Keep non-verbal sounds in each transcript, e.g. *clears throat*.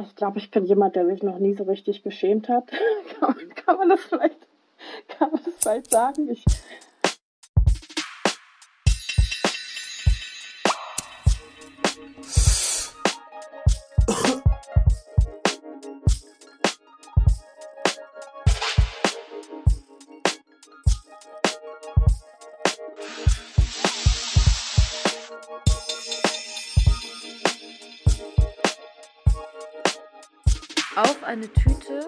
Ich glaube, ich bin jemand, der sich noch nie so richtig geschämt hat. *laughs* kann, man, kann man das vielleicht, kann man das vielleicht sagen? Ich eine Tüte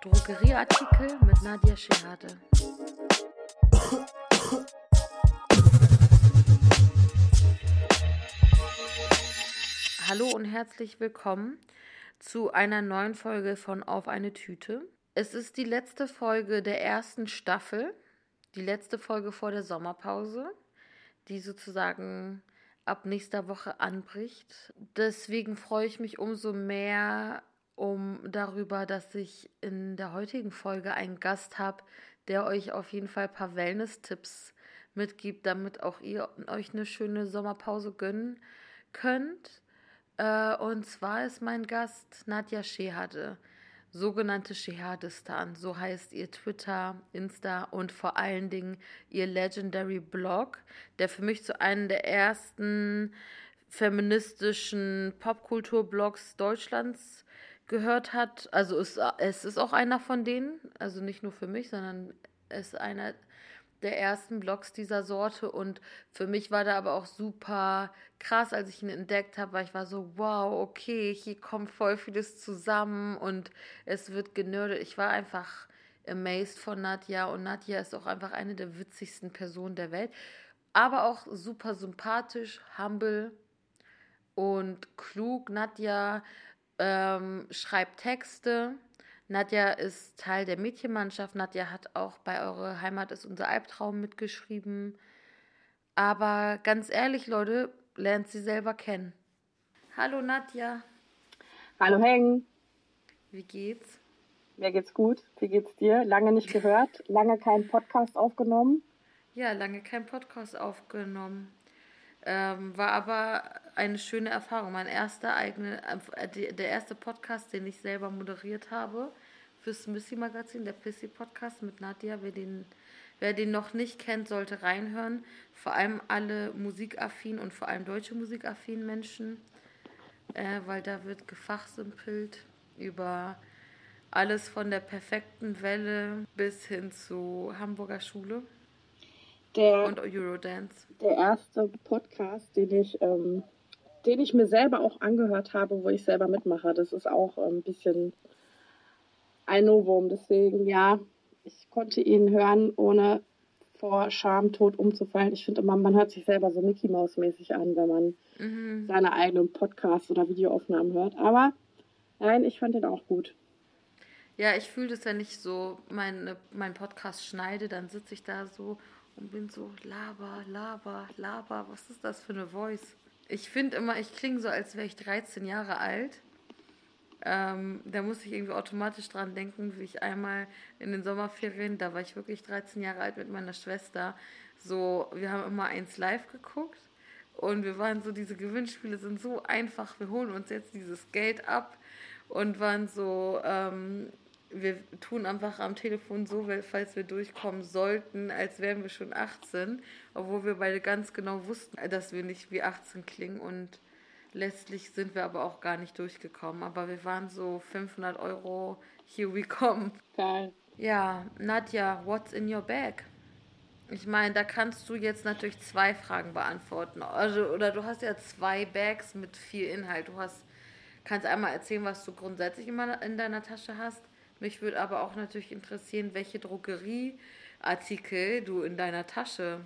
Drogerieartikel mit Nadia Schehade. Hallo und herzlich willkommen zu einer neuen Folge von Auf eine Tüte. Es ist die letzte Folge der ersten Staffel, die letzte Folge vor der Sommerpause, die sozusagen ab nächster Woche anbricht. Deswegen freue ich mich umso mehr um darüber, dass ich in der heutigen Folge einen Gast habe, der euch auf jeden Fall ein paar Wellness-Tipps mitgibt, damit auch ihr euch eine schöne Sommerpause gönnen könnt. Äh, und zwar ist mein Gast Nadja Shehade, sogenannte Shehadistan. So heißt ihr Twitter, Insta und vor allen Dingen ihr Legendary Blog, der für mich zu einem der ersten feministischen Popkultur-Blogs Deutschlands gehört hat. Also es, es ist auch einer von denen, also nicht nur für mich, sondern es ist einer der ersten Blogs dieser Sorte und für mich war da aber auch super krass, als ich ihn entdeckt habe, weil ich war so, wow, okay, hier kommt voll vieles zusammen und es wird genördet. Ich war einfach amazed von Nadja und Nadja ist auch einfach eine der witzigsten Personen der Welt, aber auch super sympathisch, humble und klug. Nadja ähm, schreibt Texte. Nadja ist Teil der Mädchenmannschaft. Nadja hat auch bei Eure Heimat ist unser Albtraum mitgeschrieben. Aber ganz ehrlich, Leute, lernt sie selber kennen. Hallo Nadja. Hallo Heng. Wie geht's? Mir geht's gut. Wie geht's dir? Lange nicht gehört, lange keinen Podcast aufgenommen. Ja, lange keinen Podcast aufgenommen. Ähm, war aber eine schöne Erfahrung. Mein erster eigene, äh, der erste Podcast, den ich selber moderiert habe fürs Missy Magazin, der Pissy Podcast mit Nadja. Wer den, wer den noch nicht kennt, sollte reinhören. Vor allem alle musikaffin und vor allem deutsche musikaffin Menschen, äh, weil da wird gefachsimpelt über alles von der perfekten Welle bis hin zu Hamburger Schule der, und Eurodance. Der erste Podcast, den ich, ähm, den ich mir selber auch angehört habe, wo ich selber mitmache. Das ist auch ein bisschen ein Novum. Deswegen, ja, ich konnte ihn hören, ohne vor Scham tot umzufallen. Ich finde immer, man hört sich selber so Mickey Mouse mäßig an, wenn man mhm. seine eigenen Podcasts oder Videoaufnahmen hört. Aber nein, ich fand ihn auch gut. Ja, ich fühle das, wenn ich so meine, meinen Podcast schneide, dann sitze ich da so und bin so laber, laber, laber. Was ist das für eine Voice? Ich finde immer, ich klinge so, als wäre ich 13 Jahre alt. Ähm, da muss ich irgendwie automatisch dran denken, wie ich einmal in den Sommerferien, da war ich wirklich 13 Jahre alt mit meiner Schwester, so, wir haben immer eins live geguckt und wir waren so, diese Gewinnspiele sind so einfach, wir holen uns jetzt dieses Geld ab und waren so, ähm, wir tun einfach am Telefon so, falls wir durchkommen sollten, als wären wir schon 18, obwohl wir beide ganz genau wussten, dass wir nicht wie 18 klingen und letztlich sind wir aber auch gar nicht durchgekommen. Aber wir waren so 500 Euro, here we come. Geil. Ja, Nadja, what's in your bag? Ich meine, da kannst du jetzt natürlich zwei Fragen beantworten. Also, oder du hast ja zwei Bags mit viel Inhalt. Du hast, kannst einmal erzählen, was du grundsätzlich immer in deiner Tasche hast mich würde aber auch natürlich interessieren, welche Drogerieartikel du in deiner Tasche,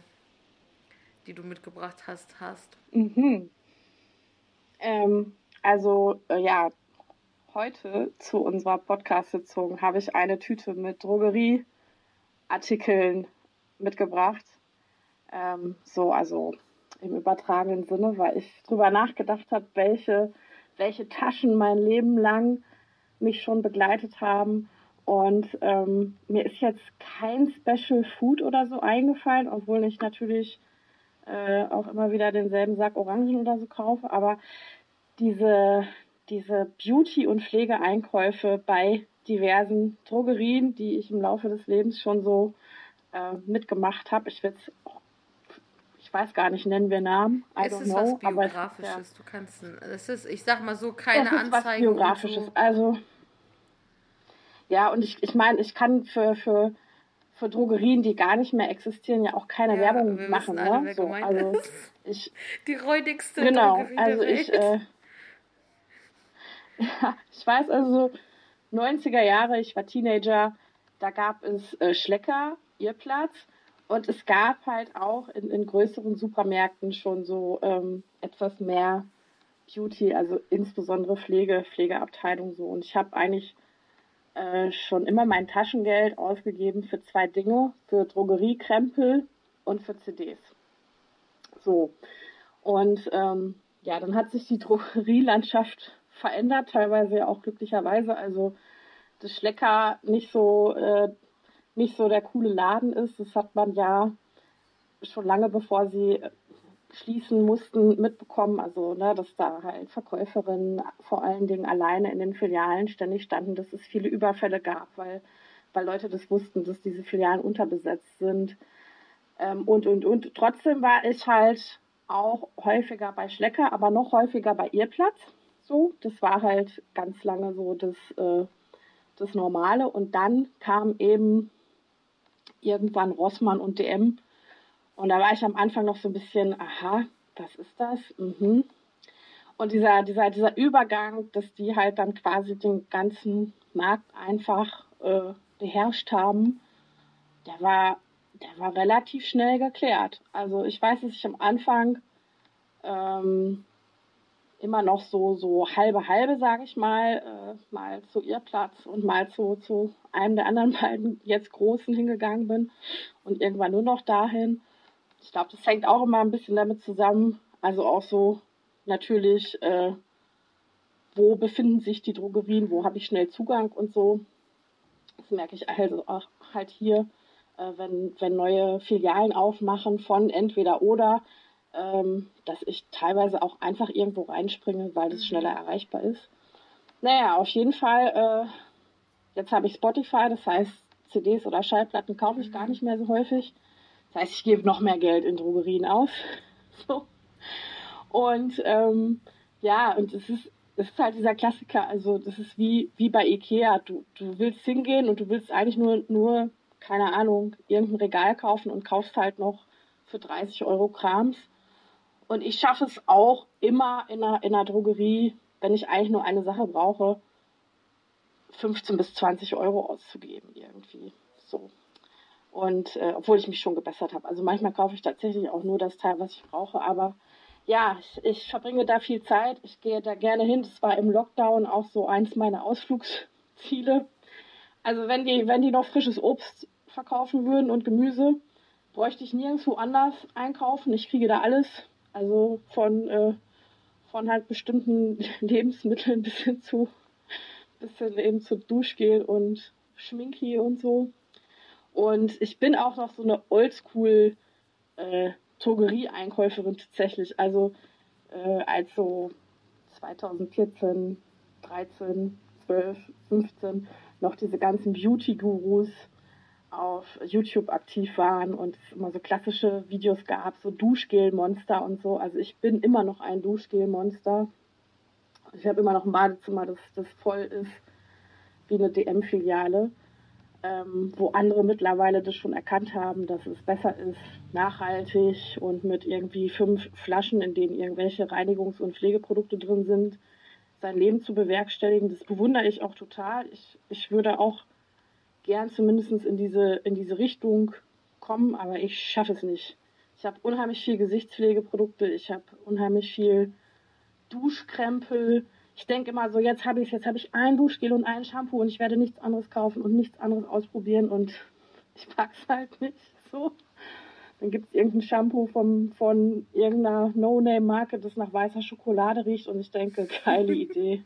die du mitgebracht hast, hast. Mhm. Ähm, also äh, ja, heute zu unserer Podcast-Sitzung habe ich eine Tüte mit Drogerieartikeln mitgebracht. Ähm, so, also im übertragenen Sinne, weil ich drüber nachgedacht habe, welche, welche Taschen mein Leben lang mich schon begleitet haben. Und ähm, mir ist jetzt kein Special Food oder so eingefallen, obwohl ich natürlich äh, auch immer wieder denselben Sack Orangen oder so kaufe. Aber diese, diese Beauty- und Pflegeeinkäufe bei diversen Drogerien, die ich im Laufe des Lebens schon so äh, mitgemacht habe. Ich will ich weiß gar nicht, nennen wir Namen. I es ist know, was Biografisches. Ja. Du kannst, es ist, ich sag mal so, keine es ist Anzeigen. Was Biografisches. So. Also, ja, und ich, ich meine, ich kann für, für, für Drogerien, die gar nicht mehr existieren, ja auch keine ja, Werbung machen. Alle, ne? so, also, ich, *laughs* die räudigste genau, Drogerie also. Ich, äh, *laughs* ja, ich weiß also, 90er Jahre, ich war Teenager, da gab es äh, Schlecker, ihr Platz. Und es gab halt auch in, in größeren Supermärkten schon so ähm, etwas mehr Beauty, also insbesondere Pflege, Pflegeabteilung so. Und ich habe eigentlich äh, schon immer mein Taschengeld ausgegeben für zwei Dinge, für Drogeriekrempel und für CDs. So. Und ähm, ja, dann hat sich die *laughs* Drogerielandschaft verändert, teilweise ja auch glücklicherweise. Also das Schlecker nicht so äh, nicht so der coole Laden ist. Das hat man ja schon lange bevor sie schließen mussten mitbekommen. Also, ne, dass da halt Verkäuferinnen vor allen Dingen alleine in den Filialen ständig standen, dass es viele Überfälle gab, weil, weil Leute das wussten, dass diese Filialen unterbesetzt sind. Ähm, und, und, und. Trotzdem war ich halt auch häufiger bei Schlecker, aber noch häufiger bei Ihrplatz. So, das war halt ganz lange so das, äh, das Normale. Und dann kam eben irgendwann Rossmann und DM. Und da war ich am Anfang noch so ein bisschen, aha, was ist das? Mhm. Und dieser, dieser, dieser Übergang, dass die halt dann quasi den ganzen Markt einfach äh, beherrscht haben, der war, der war relativ schnell geklärt. Also ich weiß, dass ich am Anfang ähm, immer noch so, so halbe halbe, sage ich mal, äh, mal zu ihr Platz und mal zu, zu einem der anderen *laughs* beiden jetzt Großen hingegangen bin und irgendwann nur noch dahin. Ich glaube, das hängt auch immer ein bisschen damit zusammen. Also auch so natürlich, äh, wo befinden sich die Drogerien, wo habe ich schnell Zugang und so. Das merke ich also auch halt hier, äh, wenn, wenn neue Filialen aufmachen von entweder oder ähm, dass ich teilweise auch einfach irgendwo reinspringe, weil das mhm. schneller erreichbar ist. Naja, auf jeden Fall, äh, jetzt habe ich Spotify, das heißt, CDs oder Schallplatten kaufe ich gar mhm. nicht mehr so häufig. Das heißt, ich gebe noch mehr Geld in Drogerien aus. *laughs* so. Und ähm, ja, und es ist, es ist halt dieser Klassiker, also das ist wie, wie bei Ikea. Du, du willst hingehen und du willst eigentlich nur, nur, keine Ahnung, irgendein Regal kaufen und kaufst halt noch für 30 Euro Krams. Und ich schaffe es auch immer in einer, in einer Drogerie, wenn ich eigentlich nur eine Sache brauche, 15 bis 20 Euro auszugeben irgendwie. So. Und äh, obwohl ich mich schon gebessert habe. Also manchmal kaufe ich tatsächlich auch nur das Teil, was ich brauche. Aber ja, ich, ich verbringe da viel Zeit. Ich gehe da gerne hin. Das war im Lockdown auch so eins meiner Ausflugsziele. Also wenn die, wenn die noch frisches Obst verkaufen würden und Gemüse, bräuchte ich nirgendwo anders einkaufen. Ich kriege da alles also von, äh, von halt bestimmten *laughs* Lebensmitteln *laughs* bis hin zu, bis hin eben zu Duschgel und Schminki und so. Und ich bin auch noch so eine Oldschool äh, Drogerie-Einkäuferin tatsächlich. Also äh, als so 2014, 13, 12, 15 noch diese ganzen Beauty-Gurus auf YouTube aktiv waren und es immer so klassische Videos gab, so Duschgel-Monster und so. Also ich bin immer noch ein Duschgel-Monster. Ich habe immer noch ein Badezimmer, das, das voll ist wie eine DM-Filiale, ähm, wo andere mittlerweile das schon erkannt haben, dass es besser ist, nachhaltig und mit irgendwie fünf Flaschen, in denen irgendwelche Reinigungs- und Pflegeprodukte drin sind, sein Leben zu bewerkstelligen. Das bewundere ich auch total. Ich, ich würde auch gern zumindest in diese, in diese Richtung kommen, aber ich schaffe es nicht. Ich habe unheimlich viel Gesichtspflegeprodukte, ich habe unheimlich viel Duschkrempel. Ich denke immer so, jetzt habe ich jetzt habe ich ein Duschgel und ein Shampoo und ich werde nichts anderes kaufen und nichts anderes ausprobieren und *laughs* ich pack's halt nicht so. Dann gibt es irgendein Shampoo vom, von irgendeiner No-Name-Marke, das nach weißer Schokolade riecht und ich denke, geile *laughs* Idee.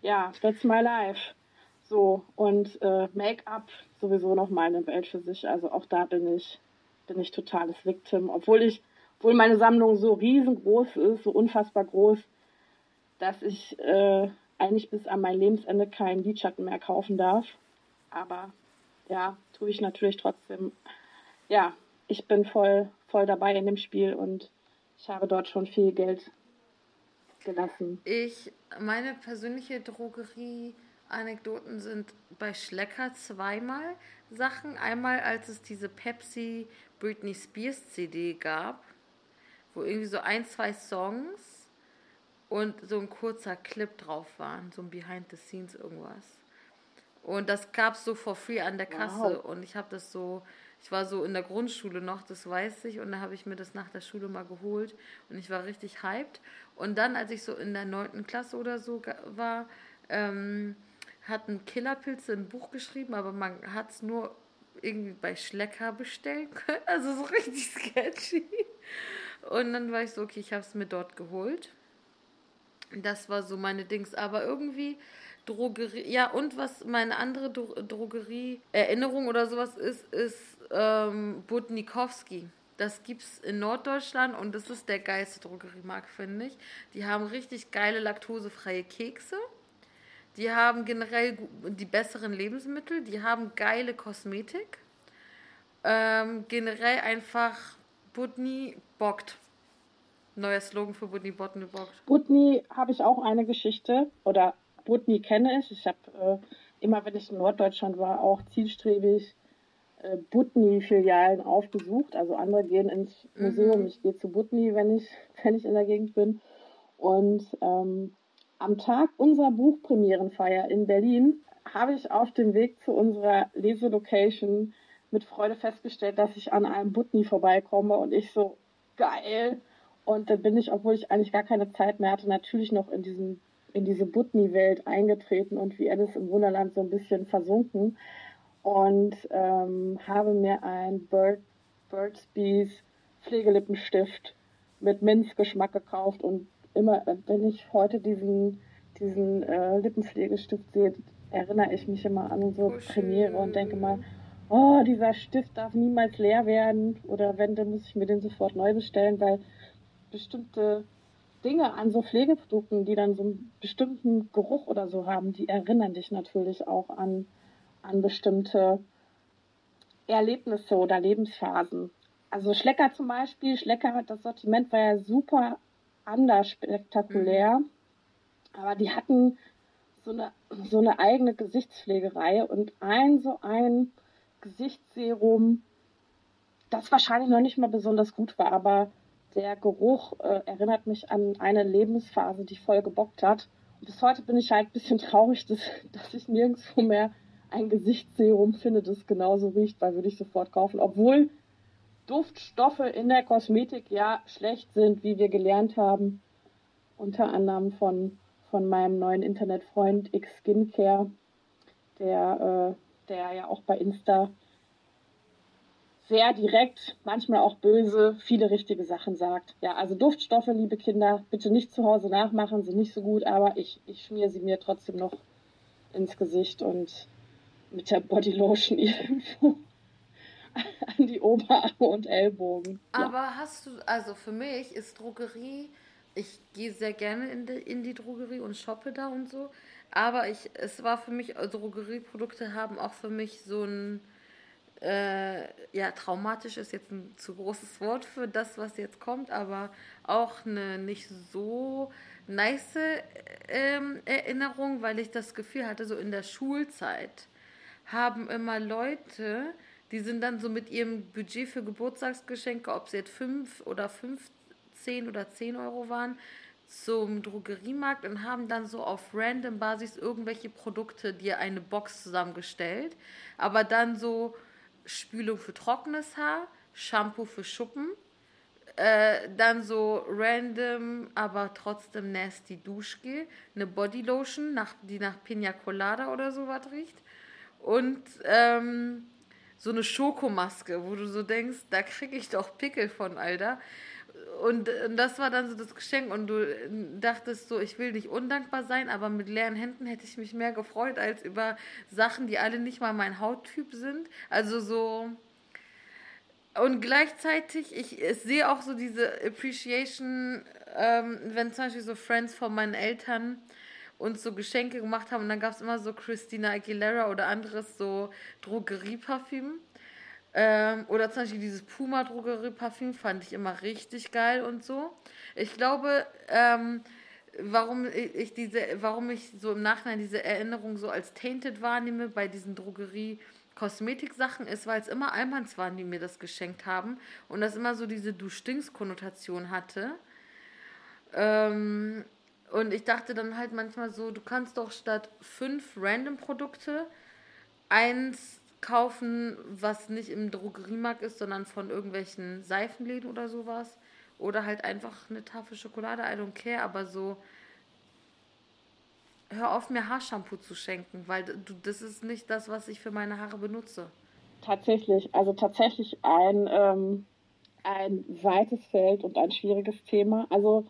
Ja, that's my life. So, und äh, Make-up sowieso nochmal eine Welt für sich. Also auch da bin ich, bin ich totales Victim. Obwohl ich, obwohl meine Sammlung so riesengroß ist, so unfassbar groß, dass ich äh, eigentlich bis an mein Lebensende keinen Lidschatten mehr kaufen darf. Aber ja, tue ich natürlich trotzdem. Ja, ich bin voll, voll dabei in dem Spiel und ich habe dort schon viel Geld gelassen. Ich, meine persönliche Drogerie-Anekdoten sind bei Schlecker zweimal Sachen. Einmal, als es diese Pepsi Britney Spears CD gab, wo irgendwie so ein, zwei Songs und so ein kurzer Clip drauf waren, so ein Behind the Scenes irgendwas. Und das gab es so for free an der Kasse wow. und ich habe das so ich war so in der Grundschule noch, das weiß ich, und da habe ich mir das nach der Schule mal geholt und ich war richtig hyped. Und dann, als ich so in der neunten Klasse oder so war, ähm, hatten Killerpilze ein Buch geschrieben, aber man hat es nur irgendwie bei Schlecker bestellen können. *laughs* Also so richtig sketchy. Und dann war ich so, okay, ich habe es mir dort geholt. Das war so meine Dings. Aber irgendwie Drogerie, ja, und was meine andere Drogerie-Erinnerung oder sowas ist, ist ähm, Budnikowski. Das gibt's in Norddeutschland und das ist der geilste Drogeriemarkt, finde ich. Die haben richtig geile laktosefreie Kekse. Die haben generell die besseren Lebensmittel. Die haben geile Kosmetik. Ähm, generell einfach Budni bockt. Neuer Slogan für Budni Botni bockt. Budni habe ich auch eine Geschichte oder Budni kenne ich. Ich habe äh, immer, wenn ich in Norddeutschland war, auch zielstrebig äh, Butni-Filialen aufgesucht. Also andere gehen ins Museum, mhm. ich gehe zu Butni, wenn ich, *laughs* wenn ich in der Gegend bin. Und ähm, am Tag unserer Buchpremierenfeier in Berlin habe ich auf dem Weg zu unserer Leselocation mit Freude festgestellt, dass ich an einem Butni vorbeikomme und ich so geil. Und dann bin ich, obwohl ich eigentlich gar keine Zeit mehr hatte, natürlich noch in diesen in diese Butni-Welt eingetreten und wie Alice im Wunderland so ein bisschen versunken. Und ähm, habe mir ein Bird, Bees Pflegelippenstift mit Minzgeschmack gekauft. Und immer, wenn ich heute diesen, diesen äh, Lippenpflegestift sehe, erinnere ich mich immer an unsere oh, Premiere und denke mal, oh, dieser Stift darf niemals leer werden. Oder wenn, dann muss ich mir den sofort neu bestellen, weil bestimmte Dinge an so Pflegeprodukten, die dann so einen bestimmten Geruch oder so haben, die erinnern dich natürlich auch an an bestimmte Erlebnisse oder Lebensphasen. Also Schlecker zum Beispiel, Schlecker, das Sortiment war ja super anders spektakulär, mhm. aber die hatten so eine, so eine eigene Gesichtspflegerei und ein so ein Gesichtsserum, das wahrscheinlich noch nicht mal besonders gut war, aber der Geruch äh, erinnert mich an eine Lebensphase, die voll gebockt hat. Und bis heute bin ich halt ein bisschen traurig, dass, *laughs* dass ich nirgendwo mehr ein Gesichtsserum finde, das genauso riecht, weil würde ich sofort kaufen. Obwohl Duftstoffe in der Kosmetik ja schlecht sind, wie wir gelernt haben. Unter anderem von, von meinem neuen Internetfreund X Skincare, der, äh, der ja auch bei Insta sehr direkt, manchmal auch böse, viele richtige Sachen sagt. Ja, also Duftstoffe, liebe Kinder, bitte nicht zu Hause nachmachen, sind nicht so gut, aber ich, ich schmier sie mir trotzdem noch ins Gesicht und mit der Bodylotion *laughs* irgendwo an die Oberarme und Ellbogen. Aber ja. hast du, also für mich ist Drogerie, ich gehe sehr gerne in die, in die Drogerie und shoppe da und so, aber ich, es war für mich, Drogerieprodukte haben auch für mich so ein, äh, ja, traumatisch ist jetzt ein zu großes Wort für das, was jetzt kommt, aber auch eine nicht so nice ähm, Erinnerung, weil ich das Gefühl hatte, so in der Schulzeit, haben immer Leute, die sind dann so mit ihrem Budget für Geburtstagsgeschenke, ob es jetzt 5 oder 15 oder 10 Euro waren, zum Drogeriemarkt und haben dann so auf random Basis irgendwelche Produkte dir eine Box zusammengestellt. Aber dann so Spülung für trockenes Haar, Shampoo für Schuppen, äh, dann so random, aber trotzdem nasty Duschgel, eine Bodylotion, nach, die nach Pina Colada oder so was riecht und ähm, so eine Schokomaske, wo du so denkst, da kriege ich doch Pickel von, Alter. Und, und das war dann so das Geschenk und du dachtest so, ich will nicht undankbar sein, aber mit leeren Händen hätte ich mich mehr gefreut als über Sachen, die alle nicht mal mein Hauttyp sind. Also so und gleichzeitig, ich, ich sehe auch so diese Appreciation, ähm, wenn zum Beispiel so Friends von meinen Eltern uns so Geschenke gemacht haben und dann gab es immer so Christina Aguilera oder anderes so Drogerieparfüm. Ähm, oder zum Beispiel dieses Puma Drogerieparfüm fand ich immer richtig geil und so. Ich glaube, ähm, warum ich diese, warum ich so im Nachhinein diese Erinnerung so als tainted wahrnehme bei diesen Drogerie Kosmetiksachen ist, weil es immer Almans waren, die mir das geschenkt haben und das immer so diese Du stinkst Konnotation hatte. Ähm, und ich dachte dann halt manchmal so, du kannst doch statt fünf random Produkte eins kaufen, was nicht im Drogeriemarkt ist, sondern von irgendwelchen Seifenläden oder sowas. Oder halt einfach eine Tafel Schokolade, I don't care, aber so hör auf, mir Haarshampoo zu schenken, weil du, das ist nicht das, was ich für meine Haare benutze. Tatsächlich, also tatsächlich ein, ähm, ein weites Feld und ein schwieriges Thema. Also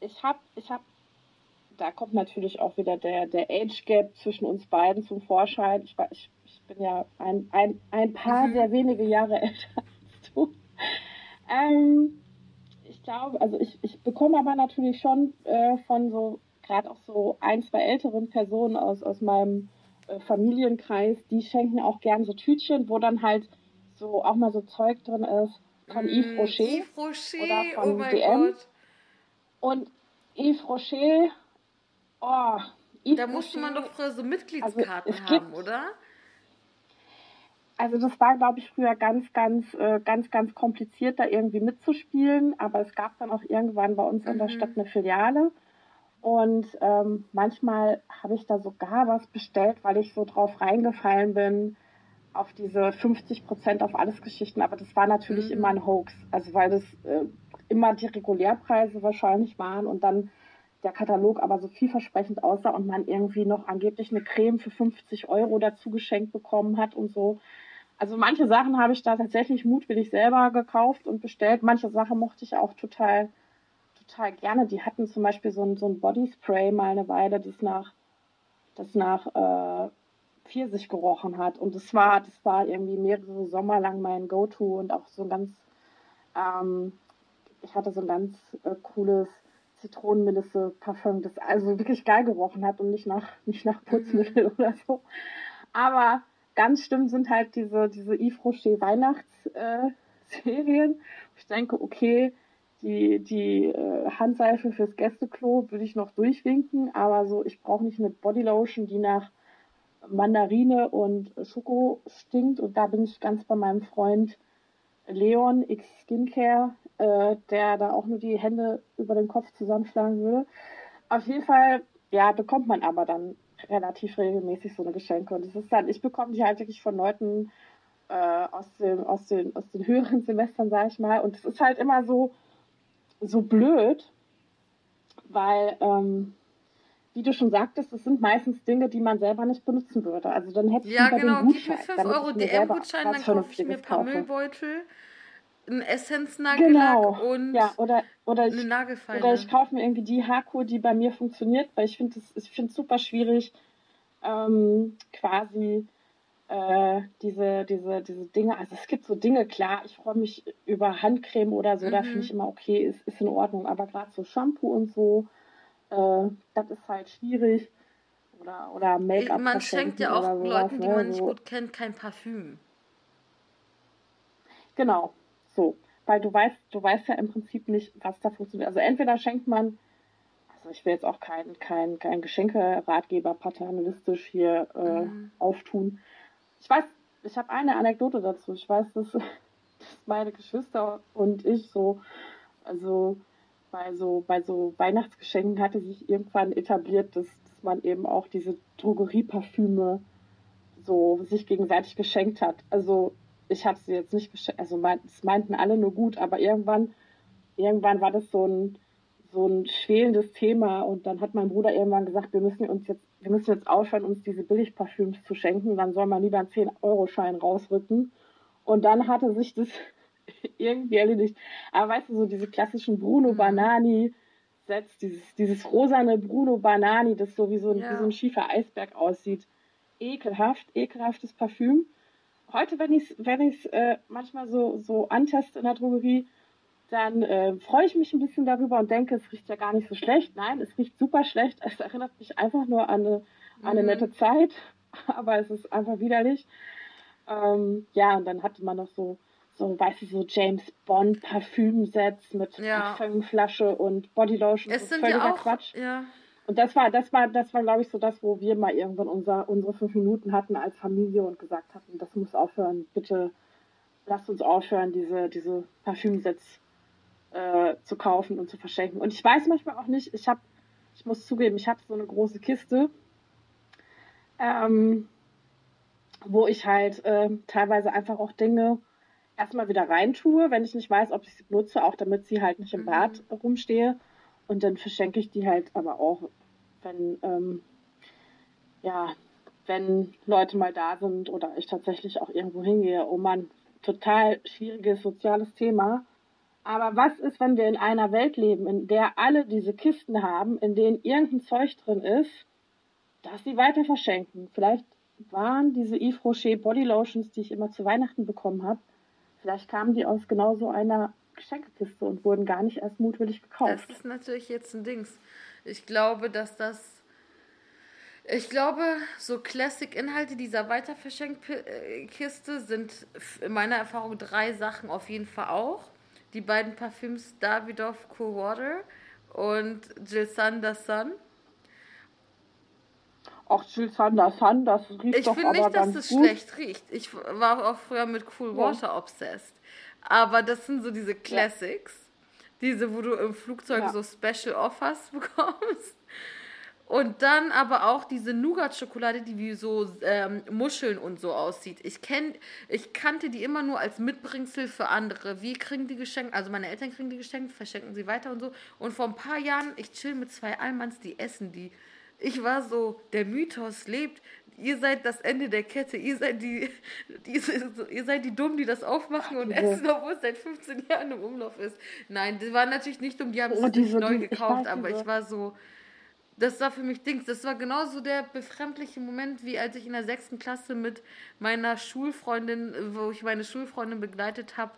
ich habe, ich habe, da kommt natürlich auch wieder der, der Age Gap zwischen uns beiden zum Vorschein. Ich, ich, ich bin ja ein, ein, ein paar mhm. sehr wenige Jahre *laughs* älter als du. Ähm, ich glaube, also ich, ich bekomme aber natürlich schon äh, von so gerade auch so ein, zwei älteren Personen aus, aus meinem äh, Familienkreis, die schenken auch gern so Tütchen, wo dann halt so auch mal so Zeug drin ist von mm, Yves Rocher, Yves Rocher oder von oh DM. Gott. Und Yves Rocher, oh, Yves da musste Rocher, man doch früher so Mitgliedskarten also haben, oder? Also das war, glaube ich, früher ganz, ganz, äh, ganz, ganz kompliziert, da irgendwie mitzuspielen. Aber es gab dann auch irgendwann bei uns mhm. in der mhm. Stadt eine Filiale. Und ähm, manchmal habe ich da sogar was bestellt, weil ich so drauf reingefallen bin auf diese 50 Prozent auf alles Geschichten. Aber das war natürlich mhm. immer ein Hoax. Also weil das äh, immer die Regulärpreise wahrscheinlich waren und dann der Katalog aber so vielversprechend aussah und man irgendwie noch angeblich eine Creme für 50 Euro dazu geschenkt bekommen hat und so. Also manche Sachen habe ich da tatsächlich mutwillig selber gekauft und bestellt. Manche Sachen mochte ich auch total total gerne. Die hatten zum Beispiel so ein, so ein Bodyspray mal eine Weile, das nach, das nach äh, Pfirsich gerochen hat. Und das war, das war irgendwie mehrere Sommer lang mein Go-To und auch so ein ganz, ähm, ich hatte so ein ganz äh, cooles Zitronenmelisse-Parfum, das also wirklich geil gerochen hat und nicht nach, nicht nach Putzmittel *laughs* oder so. Aber ganz stimmt sind halt diese, diese Yves Rocher Weihnachtsserien. Ich denke, okay, die, die äh, Handseife fürs Gästeklo würde ich noch durchwinken, aber so, ich brauche nicht eine Bodylotion, die nach Mandarine und Schoko stinkt. Und da bin ich ganz bei meinem Freund Leon X Skincare, äh, der da auch nur die Hände über den Kopf zusammenschlagen würde. Auf jeden Fall, ja, bekommt man aber dann relativ regelmäßig so eine Geschenke. Und das ist dann, ich bekomme die halt wirklich von Leuten äh, aus, dem, aus, den, aus den höheren Semestern, sage ich mal. Und es ist halt immer so, so blöd, weil, ähm, wie du schon sagtest, es sind meistens Dinge, die man selber nicht benutzen würde. Also dann hätte ich ja, genau, den Gutschein. Gib mir 5 Euro DM-Gutschein, dann kaufe ich mir ein paar kaufe. Müllbeutel, ein Essenznagellack genau. und ja, oder, oder eine Nagelfeile. Oder ich kaufe mir irgendwie die Haarkur, die bei mir funktioniert, weil ich finde es super schwierig, ähm, quasi äh, diese, diese, diese Dinge, also es gibt so Dinge, klar, ich freue mich über Handcreme oder so, mhm. da finde ich immer okay, ist, ist in Ordnung, aber gerade so Shampoo und so, äh, das ist halt schwierig. Oder, oder Make-up. Man schenkt ja auch sowas, Leuten, die ne? man nicht gut kennt, kein Parfüm. Genau, so. Weil du weißt, du weißt ja im Prinzip nicht, was da funktioniert. Also entweder schenkt man, also ich will jetzt auch kein, kein, kein Geschenke-Ratgeber paternalistisch hier äh, mhm. auftun, ich weiß, ich habe eine Anekdote dazu. Ich weiß, dass, *laughs* dass meine Geschwister und ich so, also bei so, bei so Weihnachtsgeschenken hatte sich irgendwann etabliert, dass, dass man eben auch diese Drogerieparfüme so sich gegenseitig geschenkt hat. Also ich habe sie jetzt nicht geschenkt, also es meinten alle nur gut, aber irgendwann, irgendwann war das so ein, so ein schwelendes Thema und dann hat mein Bruder irgendwann gesagt, wir müssen uns jetzt wir müssen jetzt aufhören, uns diese Billigparfüms zu schenken, dann soll man lieber einen 10-Euro-Schein rausrücken. Und dann hatte sich das *laughs* irgendwie erledigt. Aber weißt du, so diese klassischen Bruno mhm. Banani Sets, dieses, dieses rosane Bruno Banani, das so wie so ein, ja. wie so ein schiefer Eisberg aussieht. Ekelhaft, ekelhaftes Parfüm. Heute, wenn ich es wenn ich's, äh, manchmal so, so anteste in der Drogerie, dann äh, freue ich mich ein bisschen darüber und denke, es riecht ja gar nicht so schlecht. Nein, es riecht super schlecht. Es erinnert mich einfach nur an eine, an eine mhm. nette Zeit, *laughs* aber es ist einfach widerlich. Ähm, ja, und dann hatte man noch so, so, weißt du, so James Bond Parfümsets mit ja. Parfümflasche und Bodylotion. Es sind ja auch, Quatsch. Ja. Und das war, das war, das war, glaube ich, so das, wo wir mal irgendwann unser, unsere fünf Minuten hatten als Familie und gesagt hatten, das muss aufhören, bitte lasst uns aufhören, diese, diese Parfümsets äh, zu kaufen und zu verschenken. Und ich weiß manchmal auch nicht, ich habe, ich muss zugeben, ich habe so eine große Kiste, ähm, wo ich halt äh, teilweise einfach auch Dinge erstmal wieder reintue, wenn ich nicht weiß, ob ich sie benutze, auch damit sie halt nicht im mhm. Bad rumstehe. Und dann verschenke ich die halt aber auch, wenn, ähm, ja, wenn Leute mal da sind oder ich tatsächlich auch irgendwo hingehe. Oh Mann, total schwieriges soziales Thema. Aber was ist, wenn wir in einer Welt leben, in der alle diese Kisten haben, in denen irgendein Zeug drin ist, das sie weiter verschenken? Vielleicht waren diese Yves Rocher Body Lotions, die ich immer zu Weihnachten bekommen habe, vielleicht kamen die aus genau so einer Geschenkekiste und wurden gar nicht erst mutwillig gekauft. Das ist natürlich jetzt ein Dings. Ich glaube, dass das ich glaube, so Classic-Inhalte dieser Weiterverschenkkiste sind in meiner Erfahrung drei Sachen auf jeden Fall auch. Die beiden Parfüms Davidoff Cool Water und Jill Sander Sun. Auch Jill Sander Sun, das riecht ich doch aber nicht, dass das gut. schlecht riecht. Ich war auch früher mit Cool Water ja. obsessed. Aber das sind so diese Classics. Ja. Diese, wo du im Flugzeug ja. so Special Offers *laughs* bekommst. Und dann aber auch diese Nougat-Schokolade, die wie so ähm, Muscheln und so aussieht. Ich kenn, ich kannte die immer nur als Mitbringsel für andere. Wie kriegen die geschenkt? Also meine Eltern kriegen die geschenkt, verschenken sie weiter und so. Und vor ein paar Jahren, ich chill mit zwei Allmanns, die essen die. Ich war so, der Mythos lebt. Ihr seid das Ende der Kette. Ihr seid die, *laughs* die *laughs* ihr seid die Dummen, die das aufmachen und essen, obwohl es seit 15 Jahren im Umlauf ist. Nein, die waren natürlich nicht dumm, die haben es oh, nicht neu gekauft, ich aber ich war so, das war für mich Dings. Das war genauso der befremdliche Moment, wie als ich in der sechsten Klasse mit meiner Schulfreundin, wo ich meine Schulfreundin begleitet habe,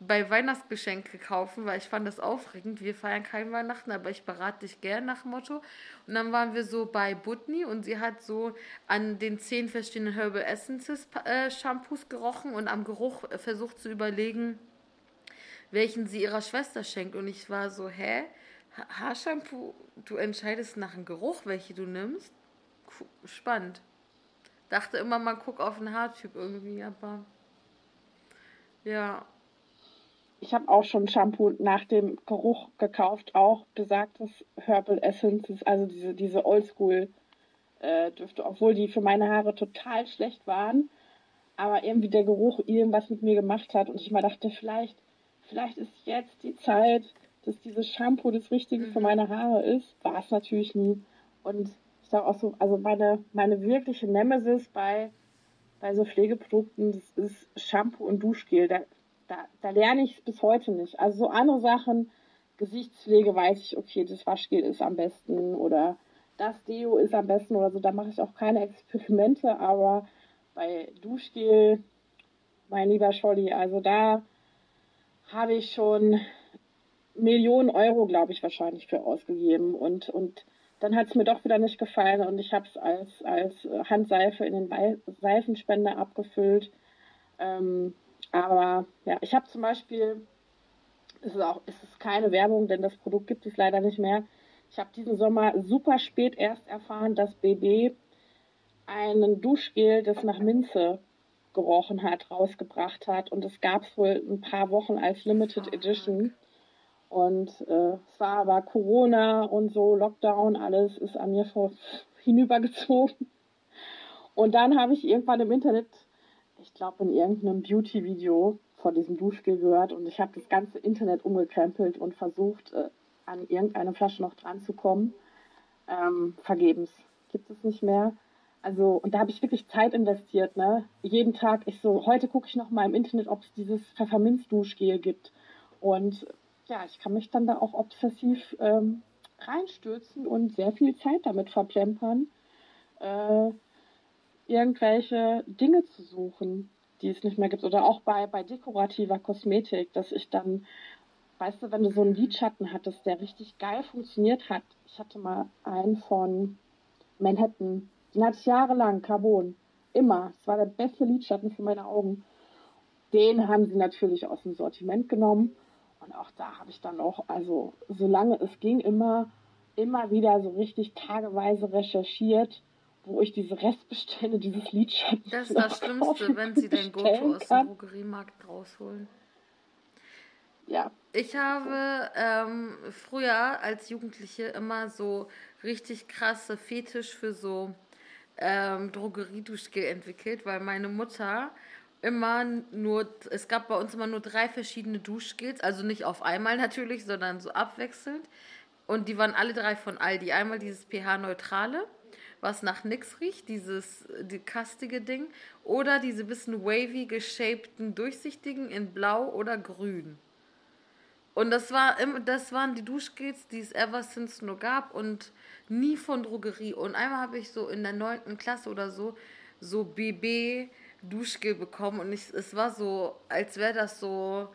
bei Weihnachtsgeschenke kaufen, weil ich fand das aufregend. Wir feiern kein Weihnachten, aber ich berate dich gern nach Motto. Und dann waren wir so bei Butni und sie hat so an den zehn verschiedenen Herbal Essences äh, Shampoos gerochen und am Geruch versucht zu überlegen, welchen sie ihrer Schwester schenkt. Und ich war so, hä? Haarshampoo, du entscheidest nach dem Geruch, welche du nimmst. Spannend. Dachte immer, man guckt auf den Haartyp irgendwie, aber ja. Ich habe auch schon Shampoo nach dem Geruch gekauft, auch besagtes Herbal Essences, also diese, diese Oldschool äh, Düfte, obwohl die für meine Haare total schlecht waren, aber irgendwie der Geruch irgendwas mit mir gemacht hat und ich mal dachte, vielleicht, vielleicht ist jetzt die Zeit, dass dieses Shampoo das Richtige für mhm. meine Haare ist, war es natürlich nie. Und ich sage auch so, also meine, meine wirkliche Nemesis bei, bei so Pflegeprodukten, das ist Shampoo und Duschgel. Da, da, da lerne ich es bis heute nicht. Also so andere Sachen, Gesichtspflege weiß ich, okay, das Waschgel ist am besten oder das Deo ist am besten oder so. Da mache ich auch keine Experimente, aber bei Duschgel, mein lieber Scholli, also da habe ich schon Millionen Euro, glaube ich, wahrscheinlich für ausgegeben. Und, und dann hat es mir doch wieder nicht gefallen und ich habe es als, als Handseife in den Seifenspender abgefüllt. Ähm, aber ja, ich habe zum Beispiel, es ist auch, es ist keine Werbung, denn das Produkt gibt es leider nicht mehr. Ich habe diesen Sommer super spät erst erfahren, dass BB einen Duschgel, das nach Minze gerochen hat, rausgebracht hat. Und es gab es wohl ein paar Wochen als Limited Edition. Und äh, es war aber Corona und so, Lockdown, alles ist an mir vor, *laughs* hinübergezogen. Und dann habe ich irgendwann im Internet, glaube in irgendeinem Beauty-Video von diesem Duschgel gehört und ich habe das ganze Internet umgekrempelt und versucht, äh, an irgendeine Flasche noch dran zu kommen. Ähm, vergebens. Gibt es nicht mehr. Also, und da habe ich wirklich Zeit investiert, ne? Jeden Tag, ich so, heute gucke ich noch mal im Internet, ob es dieses Pfefferminz-Duschgel gibt. Und ja, ich kann mich dann da auch obsessiv ähm, reinstürzen und sehr viel Zeit damit verplempern, äh, irgendwelche Dinge zu suchen, die es nicht mehr gibt. Oder auch bei, bei dekorativer Kosmetik, dass ich dann weißt du, wenn du so einen Lidschatten hattest, der richtig geil funktioniert hat. Ich hatte mal einen von Manhattan. Den hatte ich jahrelang, Carbon. Immer. Es war der beste Lidschatten für meine Augen. Den haben sie natürlich aus dem Sortiment genommen. Und auch da habe ich dann auch, also solange es ging, immer, immer wieder so richtig tageweise recherchiert, wo ich diese Restbestände dieses Lidschattens Das ist das *laughs* Schlimmste, wenn sie dein Goto aus dem Drogeriemarkt rausholen. Ja. Ich habe ähm, früher als Jugendliche immer so richtig krasse Fetisch für so ähm, Drogerieduschgel entwickelt, weil meine Mutter immer nur, es gab bei uns immer nur drei verschiedene Duschgels, also nicht auf einmal natürlich, sondern so abwechselnd. Und die waren alle drei von Aldi. Einmal dieses pH-neutrale, was nach nix riecht, dieses die kastige Ding. Oder diese bisschen wavy geshapten, durchsichtigen in blau oder grün. Und das, war, das waren die Duschgels, die es ever since nur gab und nie von Drogerie. Und einmal habe ich so in der neunten Klasse oder so so BB Duschgel bekommen und ich, es war so, als wäre das so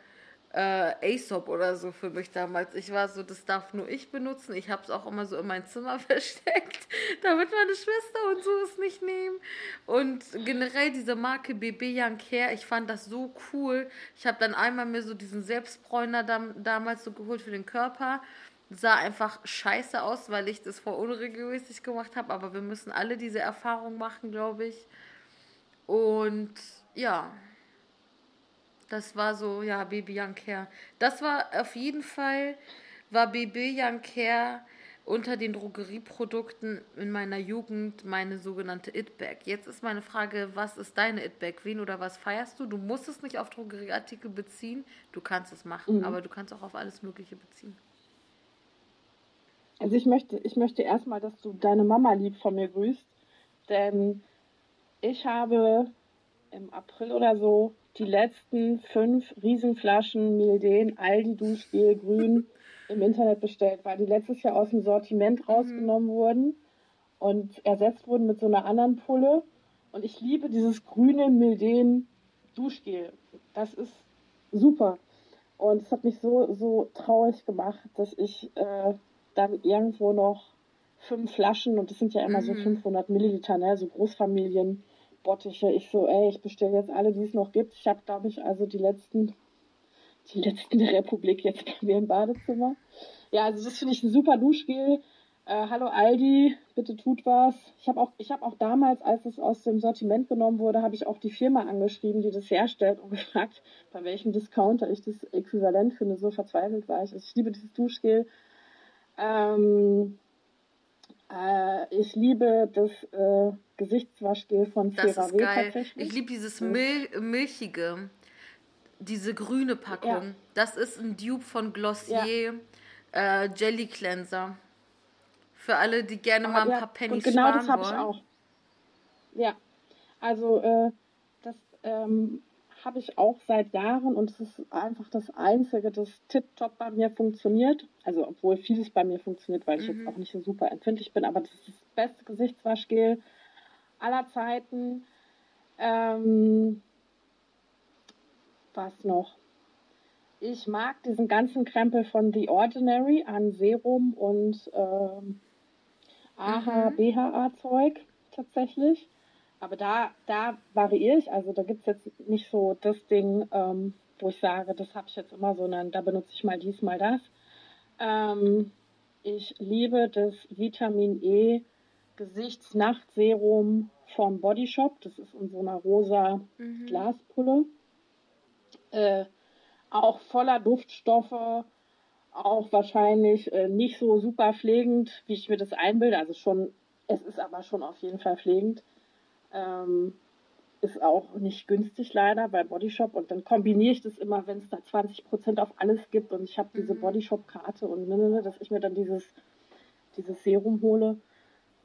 äh, Aesop oder so für mich damals. Ich war so, das darf nur ich benutzen. Ich habe es auch immer so in mein Zimmer *laughs* versteckt, damit meine Schwester und so es nicht nehmen. Und generell diese Marke BB Young Care, ich fand das so cool. Ich habe dann einmal mir so diesen Selbstbräuner dam damals so geholt für den Körper sah einfach scheiße aus, weil ich das vor unregelmäßig gemacht habe. Aber wir müssen alle diese Erfahrung machen, glaube ich. Und ja, das war so, ja, Baby Young Care. Das war auf jeden Fall, war Baby Young Care unter den Drogerieprodukten in meiner Jugend meine sogenannte It-Bag. Jetzt ist meine Frage, was ist deine It-Bag? Wen oder was feierst du? Du musst es nicht auf Drogerieartikel beziehen, du kannst es machen, mhm. aber du kannst auch auf alles Mögliche beziehen. Also ich möchte, ich möchte erstmal, dass du deine Mama lieb von mir grüßt, denn ich habe im April oder so die letzten fünf Riesenflaschen Milden Aldi Duschgel Grün im Internet bestellt, weil die letztes Jahr aus dem Sortiment mhm. rausgenommen mhm. wurden und ersetzt wurden mit so einer anderen Pulle. Und ich liebe dieses grüne Milden Duschgel. Das ist super. Und es hat mich so, so traurig gemacht, dass ich äh, dann irgendwo noch fünf Flaschen, und das sind ja immer mhm. so 500 Milliliter, ne, so Großfamilien, Bottiche. Ich so, ey, ich bestelle jetzt alle, die es noch gibt. Ich habe, glaube ich, also die letzten, die letzten der Republik jetzt *laughs* bei mir im Badezimmer. Ja, also das finde ich ein super Duschgel. Äh, hallo Aldi, bitte tut was. Ich habe auch, habe auch damals, als es aus dem Sortiment genommen wurde, habe ich auch die Firma angeschrieben, die das herstellt und *laughs* gefragt, bei welchem Discounter ich das Äquivalent finde. So verzweifelt war ich. Also ich liebe dieses Duschgel. Ähm, äh, ich liebe das äh, Gesichtswaschgel von das CeraVe tatsächlich. Ich liebe dieses Mil milchige, diese grüne Packung. Ja. Das ist ein Dupe von Glossier ja. äh, Jelly Cleanser. Für alle, die gerne Aber mal ein ja, paar Penny genau sparen das wollen. Ich auch. Ja, also äh, das ähm, habe ich auch seit Jahren und es ist einfach das Einzige, das tiptop bei mir funktioniert. Also obwohl vieles bei mir funktioniert, weil ich mhm. jetzt auch nicht so super empfindlich bin, aber das ist das beste Gesichtswaschgel aller Zeiten. Ähm, was noch? Ich mag diesen ganzen Krempel von The Ordinary an Serum und ähm, AHA, mhm. BHA-Zeug tatsächlich. Aber da, da variiere ich. Also da gibt es jetzt nicht so das Ding, ähm, wo ich sage, das habe ich jetzt immer, sondern da benutze ich mal dies, mal das. Ähm, ich liebe das Vitamin E Gesichtsnachtserum vom Body Shop. Das ist in so einer rosa mhm. Glaspulle. Äh, auch voller Duftstoffe, auch wahrscheinlich äh, nicht so super pflegend, wie ich mir das einbilde. Also schon, es ist aber schon auf jeden Fall pflegend. Ähm, ist auch nicht günstig leider bei Bodyshop und dann kombiniere ich das immer, wenn es da 20% auf alles gibt und ich habe diese mhm. Bodyshop-Karte und ne, ne, ne, dass ich mir dann dieses, dieses Serum hole.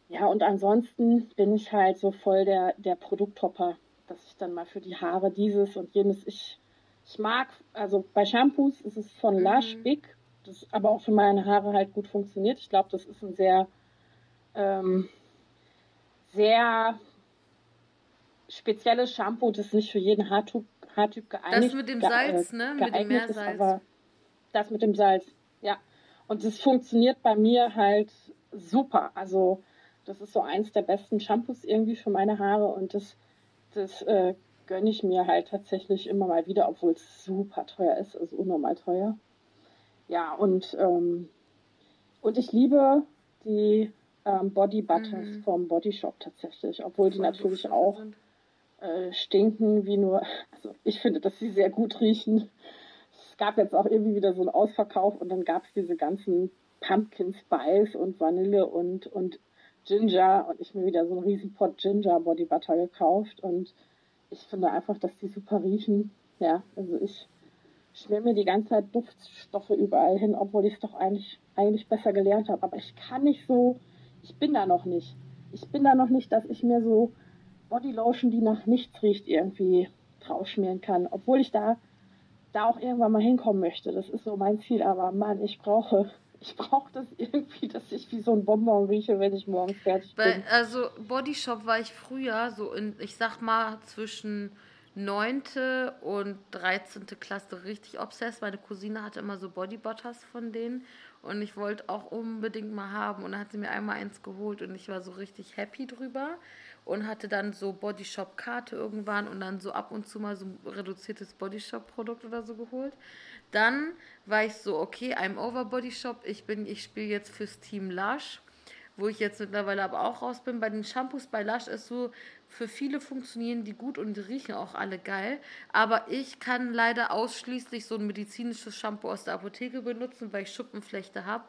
Ja, und ansonsten bin ich halt so voll der, der Produkthopper, dass ich dann mal für die Haare dieses und jenes. Ich, ich mag, also bei Shampoos ist es von Lush mhm. Big, das aber auch für meine Haare halt gut funktioniert. Ich glaube, das ist ein sehr, ähm, sehr spezielles Shampoo, das ist nicht für jeden Haartyp, Haartyp geeignet. Das mit dem Salz, ne? Mit dem Meersalz. aber, Das mit dem Salz, ja. Und das funktioniert bei mir halt super. Also das ist so eins der besten Shampoos irgendwie für meine Haare und das, das äh, gönne ich mir halt tatsächlich immer mal wieder, obwohl es super teuer ist, also unnormal teuer. Ja, und, ähm, und ich liebe die ähm, Body Butters mhm. vom Body Shop tatsächlich, obwohl die natürlich auch äh, stinken wie nur, also ich finde, dass sie sehr gut riechen. Es gab jetzt auch irgendwie wieder so einen Ausverkauf und dann gab es diese ganzen Pumpkin Spice und Vanille und, und Ginger und ich mir wieder so einen riesen Pot Ginger Body Butter gekauft und ich finde einfach, dass die super riechen. Ja, also ich schmier mir die ganze Zeit Duftstoffe überall hin, obwohl ich es doch eigentlich, eigentlich besser gelernt habe. Aber ich kann nicht so, ich bin da noch nicht. Ich bin da noch nicht, dass ich mir so Bodylotion, die nach nichts riecht, irgendwie draufschmieren kann. Obwohl ich da, da auch irgendwann mal hinkommen möchte. Das ist so mein Ziel. Aber Mann, ich brauche *laughs* ich brauche das irgendwie, dass ich wie so ein Bonbon rieche, wenn ich morgens fertig bin. Also Bodyshop war ich früher so in, ich sag mal, zwischen 9. und 13. Klasse richtig obsessed. Meine Cousine hatte immer so Bodybutters von denen und ich wollte auch unbedingt mal haben und dann hat sie mir einmal eins geholt und ich war so richtig happy drüber und hatte dann so Bodyshop-Karte irgendwann und dann so ab und zu mal so ein reduziertes Bodyshop-Produkt oder so geholt. Dann war ich so, okay, I'm over Body Shop. Ich ich spiele jetzt fürs Team Lush, wo ich jetzt mittlerweile aber auch raus bin. Bei den Shampoos bei Lush ist so, für viele funktionieren die gut und die riechen auch alle geil. Aber ich kann leider ausschließlich so ein medizinisches Shampoo aus der Apotheke benutzen, weil ich Schuppenflechte habe.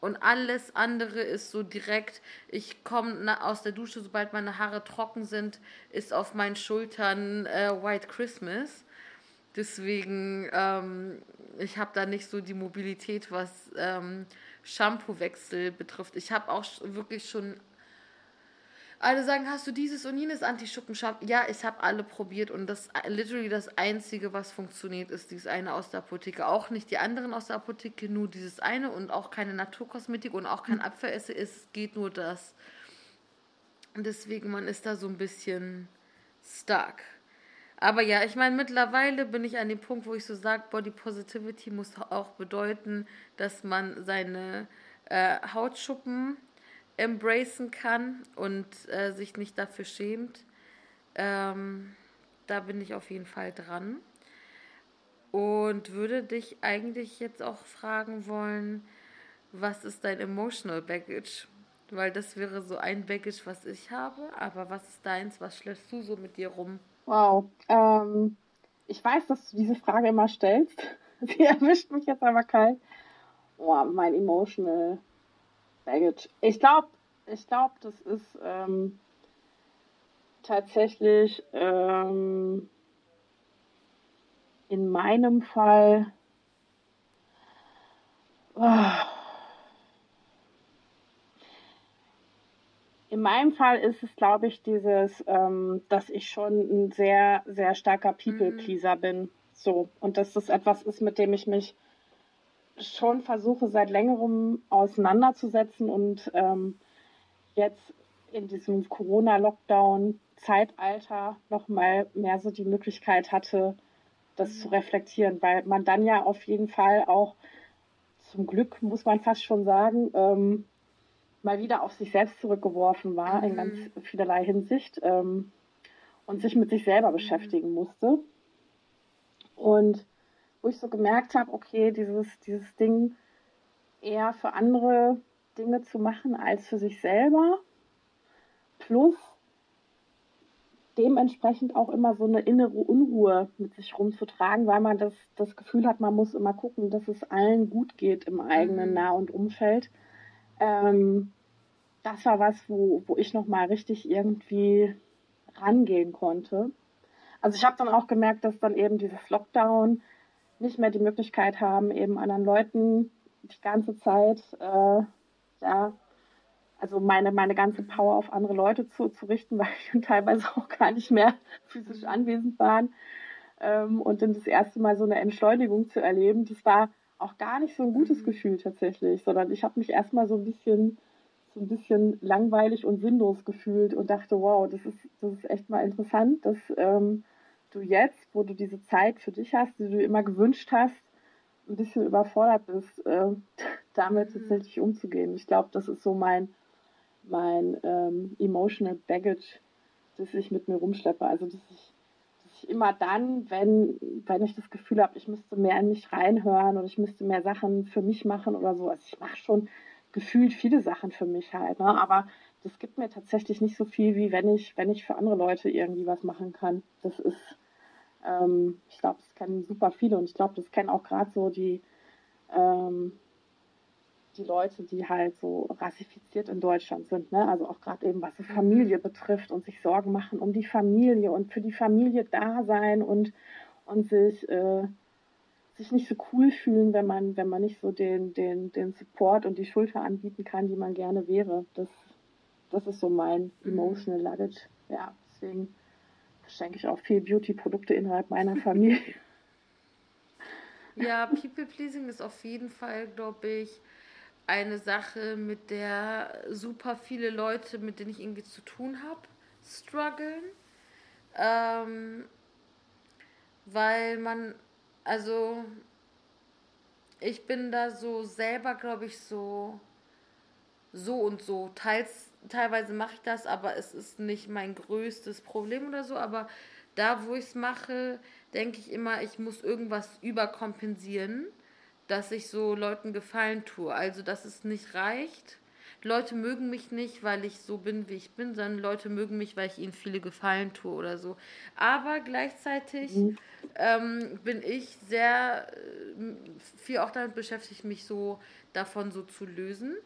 Und alles andere ist so direkt, ich komme aus der Dusche, sobald meine Haare trocken sind, ist auf meinen Schultern äh, White Christmas. Deswegen, ähm, ich habe da nicht so die Mobilität, was ähm, Shampoo-Wechsel betrifft. Ich habe auch wirklich schon. Alle sagen, hast du dieses und jenes Anti-Schuppen-Shampoo? Ja, ich habe alle probiert und das literally das einzige, was funktioniert, ist dieses eine aus der Apotheke. Auch nicht die anderen aus der Apotheke, nur dieses eine und auch keine Naturkosmetik und auch kein Abwehresse. Es geht nur das. Deswegen, man ist da so ein bisschen stuck. Aber ja, ich meine, mittlerweile bin ich an dem Punkt, wo ich so sage, Body Positivity muss auch bedeuten, dass man seine äh, Hautschuppen embracen kann und äh, sich nicht dafür schämt. Ähm, da bin ich auf jeden Fall dran. Und würde dich eigentlich jetzt auch fragen wollen, was ist dein Emotional Baggage? Weil das wäre so ein Baggage, was ich habe, aber was ist deins? Was schleppst du so mit dir rum? Wow. Ähm, ich weiß, dass du diese Frage immer stellst. *laughs* Sie erwischt mich jetzt aber kalt. Oh, mein emotional baggage. Ich glaube, ich glaube, das ist ähm, tatsächlich ähm, in meinem Fall. Oh, In meinem Fall ist es, glaube ich, dieses, ähm, dass ich schon ein sehr, sehr starker People-Pleaser mhm. bin. So. Und dass das etwas ist, mit dem ich mich schon versuche, seit längerem auseinanderzusetzen und ähm, jetzt in diesem Corona-Lockdown-Zeitalter nochmal mehr so die Möglichkeit hatte, das mhm. zu reflektieren, weil man dann ja auf jeden Fall auch zum Glück, muss man fast schon sagen, ähm, mal wieder auf sich selbst zurückgeworfen war, mhm. in ganz vielerlei Hinsicht, ähm, und sich mit sich selber beschäftigen musste. Und wo ich so gemerkt habe, okay, dieses, dieses Ding eher für andere Dinge zu machen als für sich selber, plus dementsprechend auch immer so eine innere Unruhe mit sich rumzutragen, weil man das, das Gefühl hat, man muss immer gucken, dass es allen gut geht im eigenen mhm. Nah- und Umfeld. Ähm, das war was, wo, wo ich nochmal richtig irgendwie rangehen konnte. Also ich habe dann auch gemerkt, dass dann eben dieses Lockdown nicht mehr die Möglichkeit haben, eben anderen Leuten die ganze Zeit, äh, ja, also meine, meine ganze Power auf andere Leute zu, zu richten, *laughs* weil ich teilweise auch gar nicht mehr physisch anwesend waren. Ähm, und dann das erste Mal so eine Entschleunigung zu erleben, das war auch gar nicht so ein gutes mhm. Gefühl tatsächlich, sondern ich habe mich erstmal so ein bisschen so ein bisschen langweilig und sinnlos gefühlt und dachte, wow, das ist, das ist echt mal interessant, dass ähm, du jetzt, wo du diese Zeit für dich hast, die du immer gewünscht hast, ein bisschen überfordert bist, äh, *laughs* damit mhm. tatsächlich umzugehen. Ich glaube, das ist so mein, mein ähm, emotional baggage, das ich mit mir rumschleppe. Also, dass ich, dass ich immer dann, wenn, wenn ich das Gefühl habe, ich müsste mehr in mich reinhören oder ich müsste mehr Sachen für mich machen oder so. Also, ich mache schon gefühlt viele Sachen für mich halt, ne? aber das gibt mir tatsächlich nicht so viel, wie wenn ich, wenn ich für andere Leute irgendwie was machen kann. Das ist, ähm, ich glaube, das kennen super viele und ich glaube, das kennen auch gerade so die, ähm, die Leute, die halt so rassifiziert in Deutschland sind, ne? Also auch gerade eben, was so Familie betrifft und sich Sorgen machen um die Familie und für die Familie da sein und, und sich, äh, sich nicht so cool fühlen, wenn man, wenn man nicht so den, den, den Support und die Schulter anbieten kann, die man gerne wäre. Das, das ist so mein mhm. emotional luggage. Ja, deswegen schenke ich auch viel Beauty-Produkte innerhalb meiner *laughs* Familie. Ja, People Pleasing ist auf jeden Fall, glaube ich, eine Sache, mit der super viele Leute, mit denen ich irgendwie zu tun habe, strugglen. Ähm, weil man, also ich bin da so selber, glaube ich, so so und so. Teils, teilweise mache ich das, aber es ist nicht mein größtes Problem oder so. Aber da, wo ich es mache, denke ich immer, ich muss irgendwas überkompensieren dass ich so Leuten Gefallen tue. Also, dass es nicht reicht. Leute mögen mich nicht, weil ich so bin, wie ich bin, sondern Leute mögen mich, weil ich ihnen viele Gefallen tue oder so. Aber gleichzeitig mhm. ähm, bin ich sehr äh, viel auch damit beschäftigt, mich so davon so zu lösen.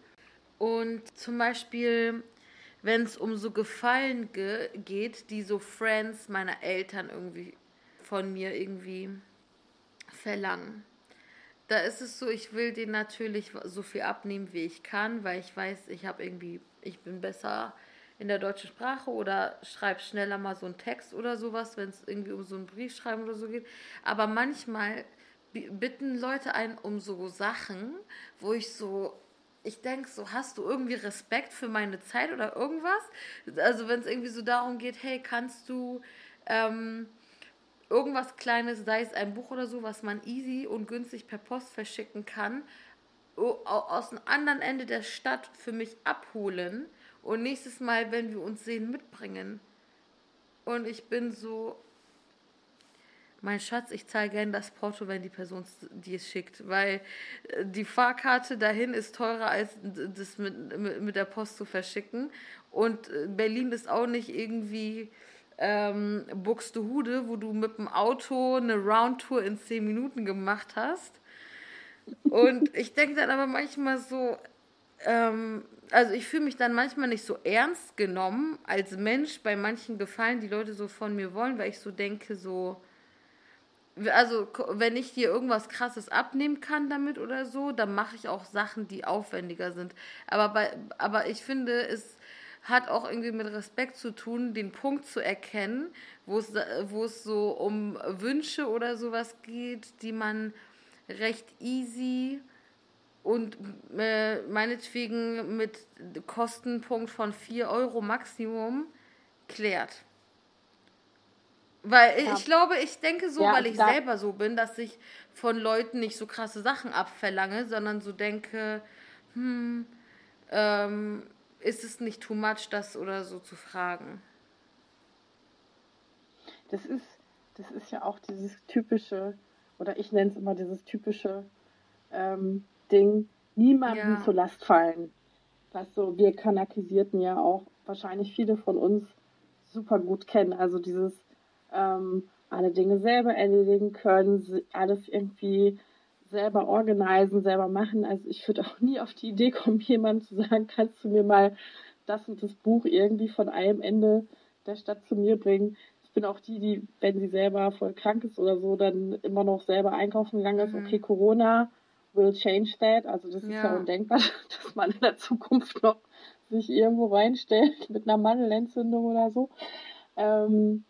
Und zum Beispiel, wenn es um so Gefallen ge geht, die so Friends meiner Eltern irgendwie von mir irgendwie verlangen da ist es so, ich will den natürlich so viel abnehmen, wie ich kann, weil ich weiß, ich habe irgendwie, ich bin besser in der deutschen Sprache oder schreibe schneller mal so einen Text oder sowas, wenn es irgendwie um so einen Brief schreiben oder so geht. Aber manchmal bitten Leute einen um so Sachen, wo ich so, ich denke so, hast du irgendwie Respekt für meine Zeit oder irgendwas? Also wenn es irgendwie so darum geht, hey, kannst du ähm, irgendwas Kleines, sei es ein Buch oder so, was man easy und günstig per Post verschicken kann, aus dem anderen Ende der Stadt für mich abholen und nächstes Mal, wenn wir uns sehen, mitbringen. Und ich bin so, mein Schatz, ich zahle gerne das Porto, wenn die Person die es schickt, weil äh, die Fahrkarte dahin ist teurer als das mit, mit der Post zu verschicken. Und äh, Berlin ist auch nicht irgendwie ähm, Buxtehude, wo du mit dem Auto eine Roundtour in zehn Minuten gemacht hast. Und ich denke dann aber manchmal so, ähm, also ich fühle mich dann manchmal nicht so ernst genommen als Mensch bei manchen Gefallen, die Leute so von mir wollen, weil ich so denke, so, also wenn ich dir irgendwas krasses abnehmen kann damit oder so, dann mache ich auch Sachen, die aufwendiger sind. Aber bei, aber ich finde, es hat auch irgendwie mit Respekt zu tun, den Punkt zu erkennen, wo es, wo es so um Wünsche oder sowas geht, die man recht easy und äh, meinetwegen mit Kostenpunkt von 4 Euro Maximum klärt. Weil ja. ich glaube, ich denke so, ja, weil ich selber so bin, dass ich von Leuten nicht so krasse Sachen abverlange, sondern so denke, hm, ähm, ist es nicht too much, das oder so zu fragen? Das ist, das ist ja auch dieses typische, oder ich nenne es immer dieses typische ähm, Ding, niemandem ja. zur Last fallen. Was so wir Kanakisierten ja auch wahrscheinlich viele von uns super gut kennen. Also dieses ähm, alle Dinge selber erledigen können, alles irgendwie selber organisieren, selber machen. Also ich würde auch nie auf die Idee kommen, *laughs* jemandem zu sagen, kannst du mir mal das und das Buch irgendwie von einem Ende der Stadt zu mir bringen. Ich bin auch die, die, wenn sie selber voll krank ist oder so, dann immer noch selber einkaufen gegangen ist. Mhm. Okay, Corona will change that. Also das ja. ist ja undenkbar, *laughs* dass man in der Zukunft noch sich irgendwo reinstellt mit einer Mandelentzündung oder so. Ähm,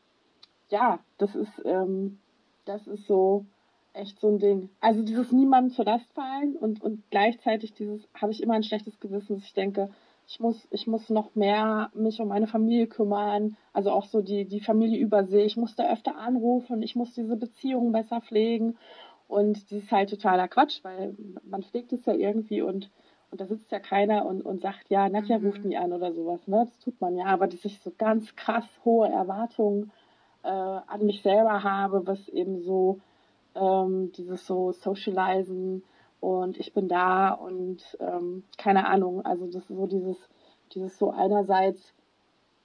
ja, das ist, ähm, das ist so, echt so ein Ding. Also dieses niemandem zur Last fallen und, und gleichzeitig dieses, habe ich immer ein schlechtes Gewissen, dass ich denke, ich muss, ich muss noch mehr mich um meine Familie kümmern, also auch so die, die Familie übersee. Ich muss da öfter anrufen, ich muss diese Beziehungen besser pflegen. Und das ist halt totaler Quatsch, weil man pflegt es ja irgendwie und, und da sitzt ja keiner und, und sagt, ja, Nadja mhm. ruft mich an oder sowas. Ne? Das tut man ja, aber dass ich so ganz krass hohe Erwartungen äh, an mich selber habe, was eben so ähm, dieses so Socializen und ich bin da und ähm, keine Ahnung, also das ist so dieses, dieses so einerseits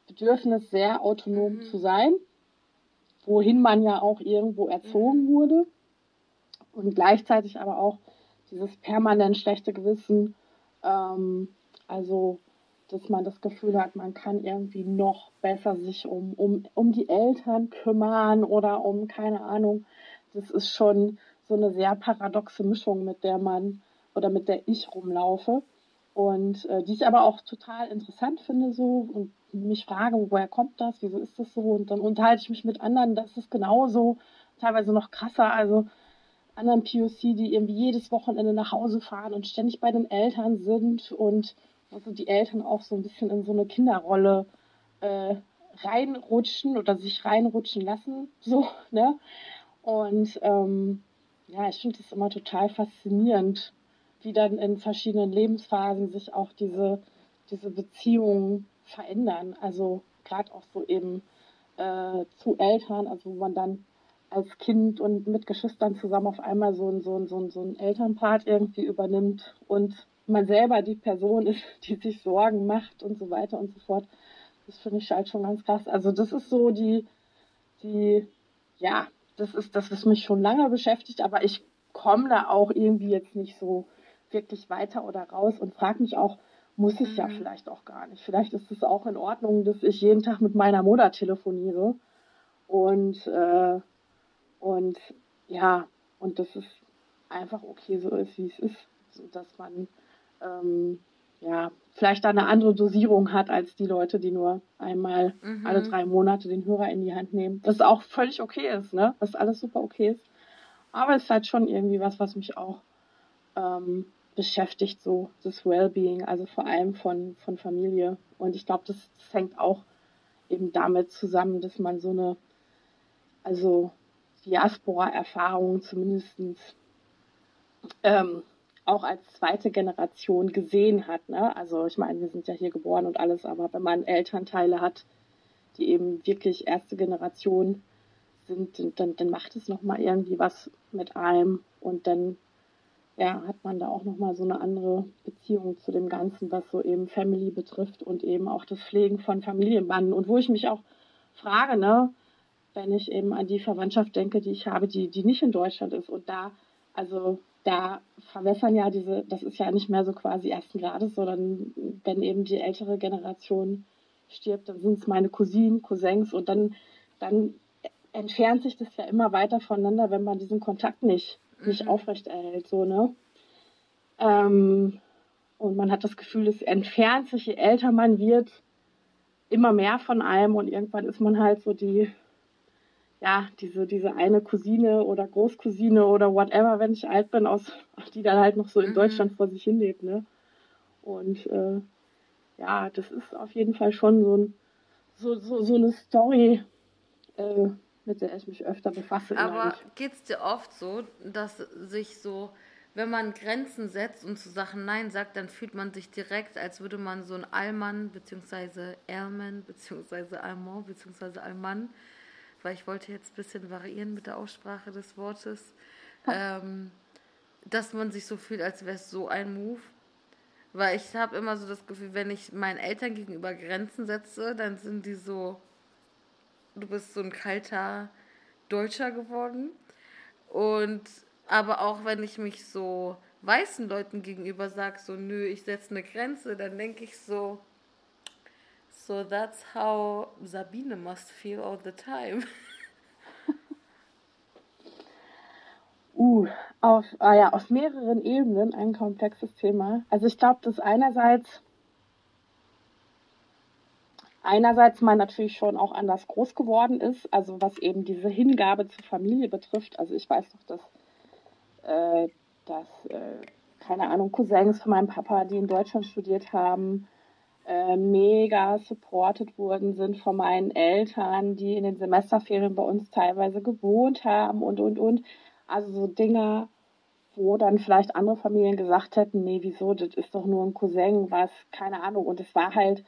Bedürfnis, sehr autonom mhm. zu sein, wohin man ja auch irgendwo erzogen mhm. wurde und gleichzeitig aber auch dieses permanent schlechte Gewissen, ähm, also dass man das Gefühl hat, man kann irgendwie noch besser sich um, um, um die Eltern kümmern oder um, keine Ahnung, das ist schon so eine sehr paradoxe Mischung, mit der man oder mit der ich rumlaufe. Und äh, die ich aber auch total interessant finde so und mich frage, woher kommt das, wieso ist das so? Und dann unterhalte ich mich mit anderen, das ist genauso, teilweise noch krasser, also anderen POC, die irgendwie jedes Wochenende nach Hause fahren und ständig bei den Eltern sind und also die Eltern auch so ein bisschen in so eine Kinderrolle äh, reinrutschen oder sich reinrutschen lassen, *laughs* so, ne? Und ähm, ja, ich finde es immer total faszinierend, wie dann in verschiedenen Lebensphasen sich auch diese, diese Beziehungen verändern. Also gerade auch so eben äh, zu Eltern, also wo man dann als Kind und mit Geschwistern zusammen auf einmal so ein, so ein, so ein, so ein Elternpart irgendwie übernimmt und man selber die Person ist, *laughs* die sich Sorgen macht und so weiter und so fort. Das finde ich halt schon ganz krass. Also das ist so die, die, ja, das ist das, was mich schon lange beschäftigt, aber ich komme da auch irgendwie jetzt nicht so wirklich weiter oder raus und frage mich auch, muss ich mhm. ja vielleicht auch gar nicht. Vielleicht ist es auch in Ordnung, dass ich jeden Tag mit meiner Mutter telefoniere und äh, und ja und dass es einfach okay so ist, wie es ist, so dass man ähm, ja, vielleicht da eine andere Dosierung hat als die Leute, die nur einmal mhm. alle drei Monate den Hörer in die Hand nehmen. Das auch völlig okay ist, ne? Was alles super okay ist. Aber es ist halt schon irgendwie was, was mich auch ähm, beschäftigt, so das Wellbeing, also vor allem von, von Familie. Und ich glaube, das, das hängt auch eben damit zusammen, dass man so eine, also Diaspora-Erfahrung zumindestens ähm, auch als zweite Generation gesehen hat. Ne? Also ich meine, wir sind ja hier geboren und alles, aber wenn man Elternteile hat, die eben wirklich erste Generation sind, dann, dann macht es nochmal irgendwie was mit einem und dann ja, hat man da auch nochmal so eine andere Beziehung zu dem Ganzen, was so eben Family betrifft und eben auch das Pflegen von Familienbanden. Und wo ich mich auch frage, ne, wenn ich eben an die Verwandtschaft denke, die ich habe, die, die nicht in Deutschland ist und da, also da verwässern ja diese, das ist ja nicht mehr so quasi ersten Grades, sondern wenn eben die ältere Generation stirbt, dann sind es meine Cousinen, Cousins und dann, dann entfernt sich das ja immer weiter voneinander, wenn man diesen Kontakt nicht, nicht mhm. aufrechterhält, so, ne? Ähm, und man hat das Gefühl, es entfernt sich, je älter man wird, immer mehr von einem und irgendwann ist man halt so die ja, diese, diese eine Cousine oder Großcousine oder whatever, wenn ich alt bin, aus, die dann halt noch so in mhm. Deutschland vor sich hin lebt, ne? Und äh, ja, das ist auf jeden Fall schon so, ein, so, so, so eine Story, äh, mit der ich mich öfter befasse. Aber geht es dir oft so, dass sich so, wenn man Grenzen setzt und zu Sachen Nein sagt, dann fühlt man sich direkt, als würde man so ein Allmann, beziehungsweise Ermann, beziehungsweise Allmann, beziehungsweise Allmann weil ich wollte jetzt ein bisschen variieren mit der Aussprache des Wortes, ähm, dass man sich so fühlt, als wäre es so ein Move. Weil ich habe immer so das Gefühl, wenn ich meinen Eltern gegenüber Grenzen setze, dann sind die so, du bist so ein kalter Deutscher geworden. Und aber auch wenn ich mich so weißen Leuten gegenüber sage, so nö, ich setze eine Grenze, dann denke ich so, So that's how Sabine must feel all the time. *laughs* uh, auf, ah ja, auf mehreren Ebenen ein komplexes Thema. Also ich glaube, dass einerseits einerseits man natürlich schon auch anders groß geworden ist, also was eben diese Hingabe zur Familie betrifft. Also ich weiß doch, dass, äh, dass äh, keine Ahnung, Cousins von meinem Papa, die in Deutschland studiert haben, äh, mega supported worden sind von meinen Eltern, die in den Semesterferien bei uns teilweise gewohnt haben und, und, und. Also so Dinge, wo dann vielleicht andere Familien gesagt hätten, nee, wieso, das ist doch nur ein Cousin, was, keine Ahnung. Und es war halt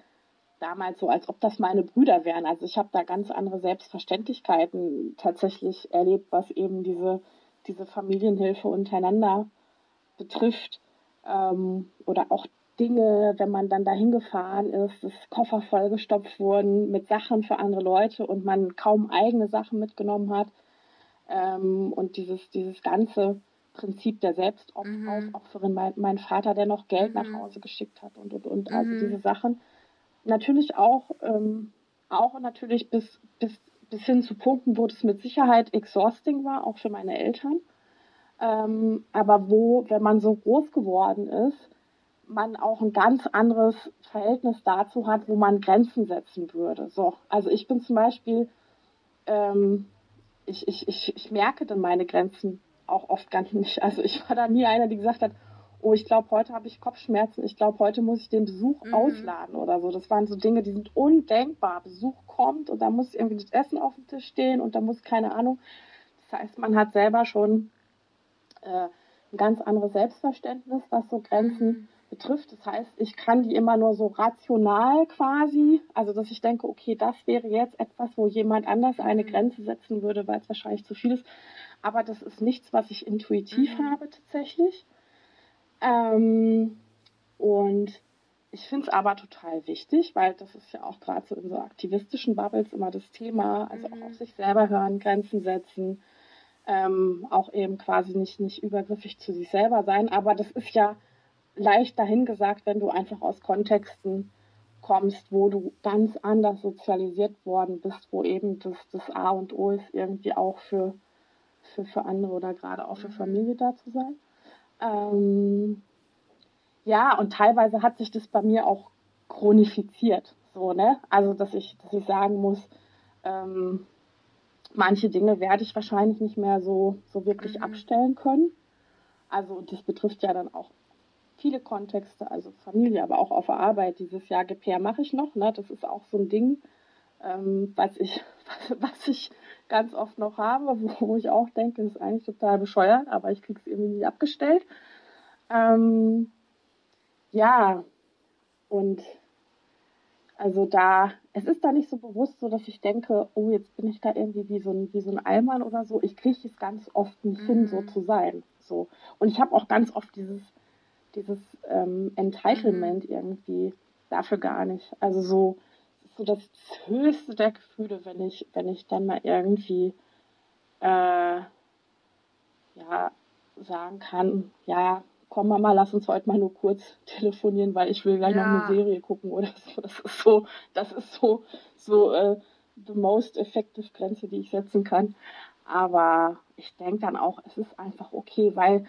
damals so, als ob das meine Brüder wären. Also ich habe da ganz andere Selbstverständlichkeiten tatsächlich erlebt, was eben diese, diese Familienhilfe untereinander betrifft. Ähm, oder auch Dinge, wenn man dann dahin gefahren ist, dass Koffer vollgestopft wurden mit Sachen für andere Leute und man kaum eigene Sachen mitgenommen hat. Ähm, und dieses, dieses ganze Prinzip der Selbstaufopferin, mhm. mein, mein, Vater, der noch Geld mhm. nach Hause geschickt hat und, und, und, also mhm. diese Sachen. Natürlich auch, ähm, auch natürlich bis, bis, bis hin zu Punkten, wo das mit Sicherheit exhausting war, auch für meine Eltern. Ähm, aber wo, wenn man so groß geworden ist, man auch ein ganz anderes Verhältnis dazu hat, wo man Grenzen setzen würde. So, also ich bin zum Beispiel, ähm, ich, ich, ich, ich merke dann meine Grenzen auch oft gar nicht. Also ich war da nie einer, die gesagt hat, oh, ich glaube, heute habe ich Kopfschmerzen, ich glaube, heute muss ich den Besuch mhm. ausladen oder so. Das waren so Dinge, die sind undenkbar. Besuch kommt und da muss irgendwie das Essen auf dem Tisch stehen und da muss keine Ahnung. Das heißt, man hat selber schon äh, ein ganz anderes Selbstverständnis, was so Grenzen mhm betrifft. Das heißt, ich kann die immer nur so rational quasi, also dass ich denke, okay, das wäre jetzt etwas, wo jemand anders eine mhm. Grenze setzen würde, weil es wahrscheinlich zu viel ist. Aber das ist nichts, was ich intuitiv mhm. habe tatsächlich. Ähm, und ich finde es aber total wichtig, weil das ist ja auch gerade so in so aktivistischen Bubbles immer das Thema, also mhm. auch auf sich selber hören, Grenzen setzen, ähm, auch eben quasi nicht, nicht übergriffig zu sich selber sein. Aber das ist ja leicht dahingesagt, wenn du einfach aus Kontexten kommst, wo du ganz anders sozialisiert worden bist, wo eben das, das A und O ist, irgendwie auch für, für, für andere oder gerade auch für mhm. Familie da zu sein. Ähm, ja, und teilweise hat sich das bei mir auch chronifiziert. So, ne? Also, dass ich, dass ich sagen muss, ähm, manche Dinge werde ich wahrscheinlich nicht mehr so, so wirklich mhm. abstellen können. Also, das betrifft ja dann auch viele Kontexte, also Familie, aber auch auf der Arbeit. Dieses Jahr Gepair mache ich noch. Ne? Das ist auch so ein Ding, ähm, was, ich, *laughs* was ich ganz oft noch habe, wo ich auch denke, das ist eigentlich total bescheuert, aber ich kriege es irgendwie nie abgestellt. Ähm, ja, und also da, es ist da nicht so bewusst so, dass ich denke, oh, jetzt bin ich da irgendwie wie so ein, wie so ein Allmann oder so. Ich kriege es ganz oft nicht mhm. hin, so mhm. zu sein. So. Und ich habe auch ganz oft dieses, dieses ähm, Entitlement mhm. irgendwie dafür gar nicht. Also so, so das höchste der Gefühle, wenn ich, wenn ich dann mal irgendwie äh, ja, sagen kann, ja, komm Mama, lass uns heute mal nur kurz telefonieren, weil ich will gleich ja. noch eine Serie gucken oder so. Das ist so, das ist so, so äh, the most effective Grenze, die ich setzen kann. Aber ich denke dann auch, es ist einfach okay, weil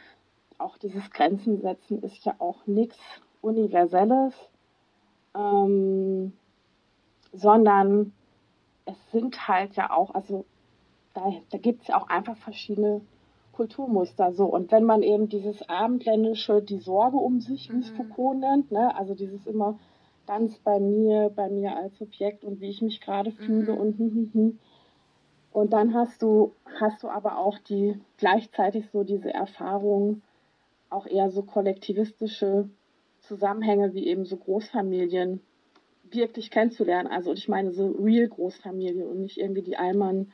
auch dieses Grenzen setzen ist ja auch nichts Universelles, ähm, sondern es sind halt ja auch, also da, da gibt es ja auch einfach verschiedene Kulturmuster so. Und wenn man eben dieses abendländische, die Sorge um sich, wie es mhm. Foucault nennt, ne, also dieses immer ganz bei mir, bei mir als Objekt und wie ich mich gerade fühle mhm. und hm, hm, hm. und dann hast du, hast du aber auch die gleichzeitig so diese Erfahrung, auch eher so kollektivistische Zusammenhänge wie eben so Großfamilien wirklich kennenzulernen. Also ich meine so real Großfamilien und nicht irgendwie die Allmann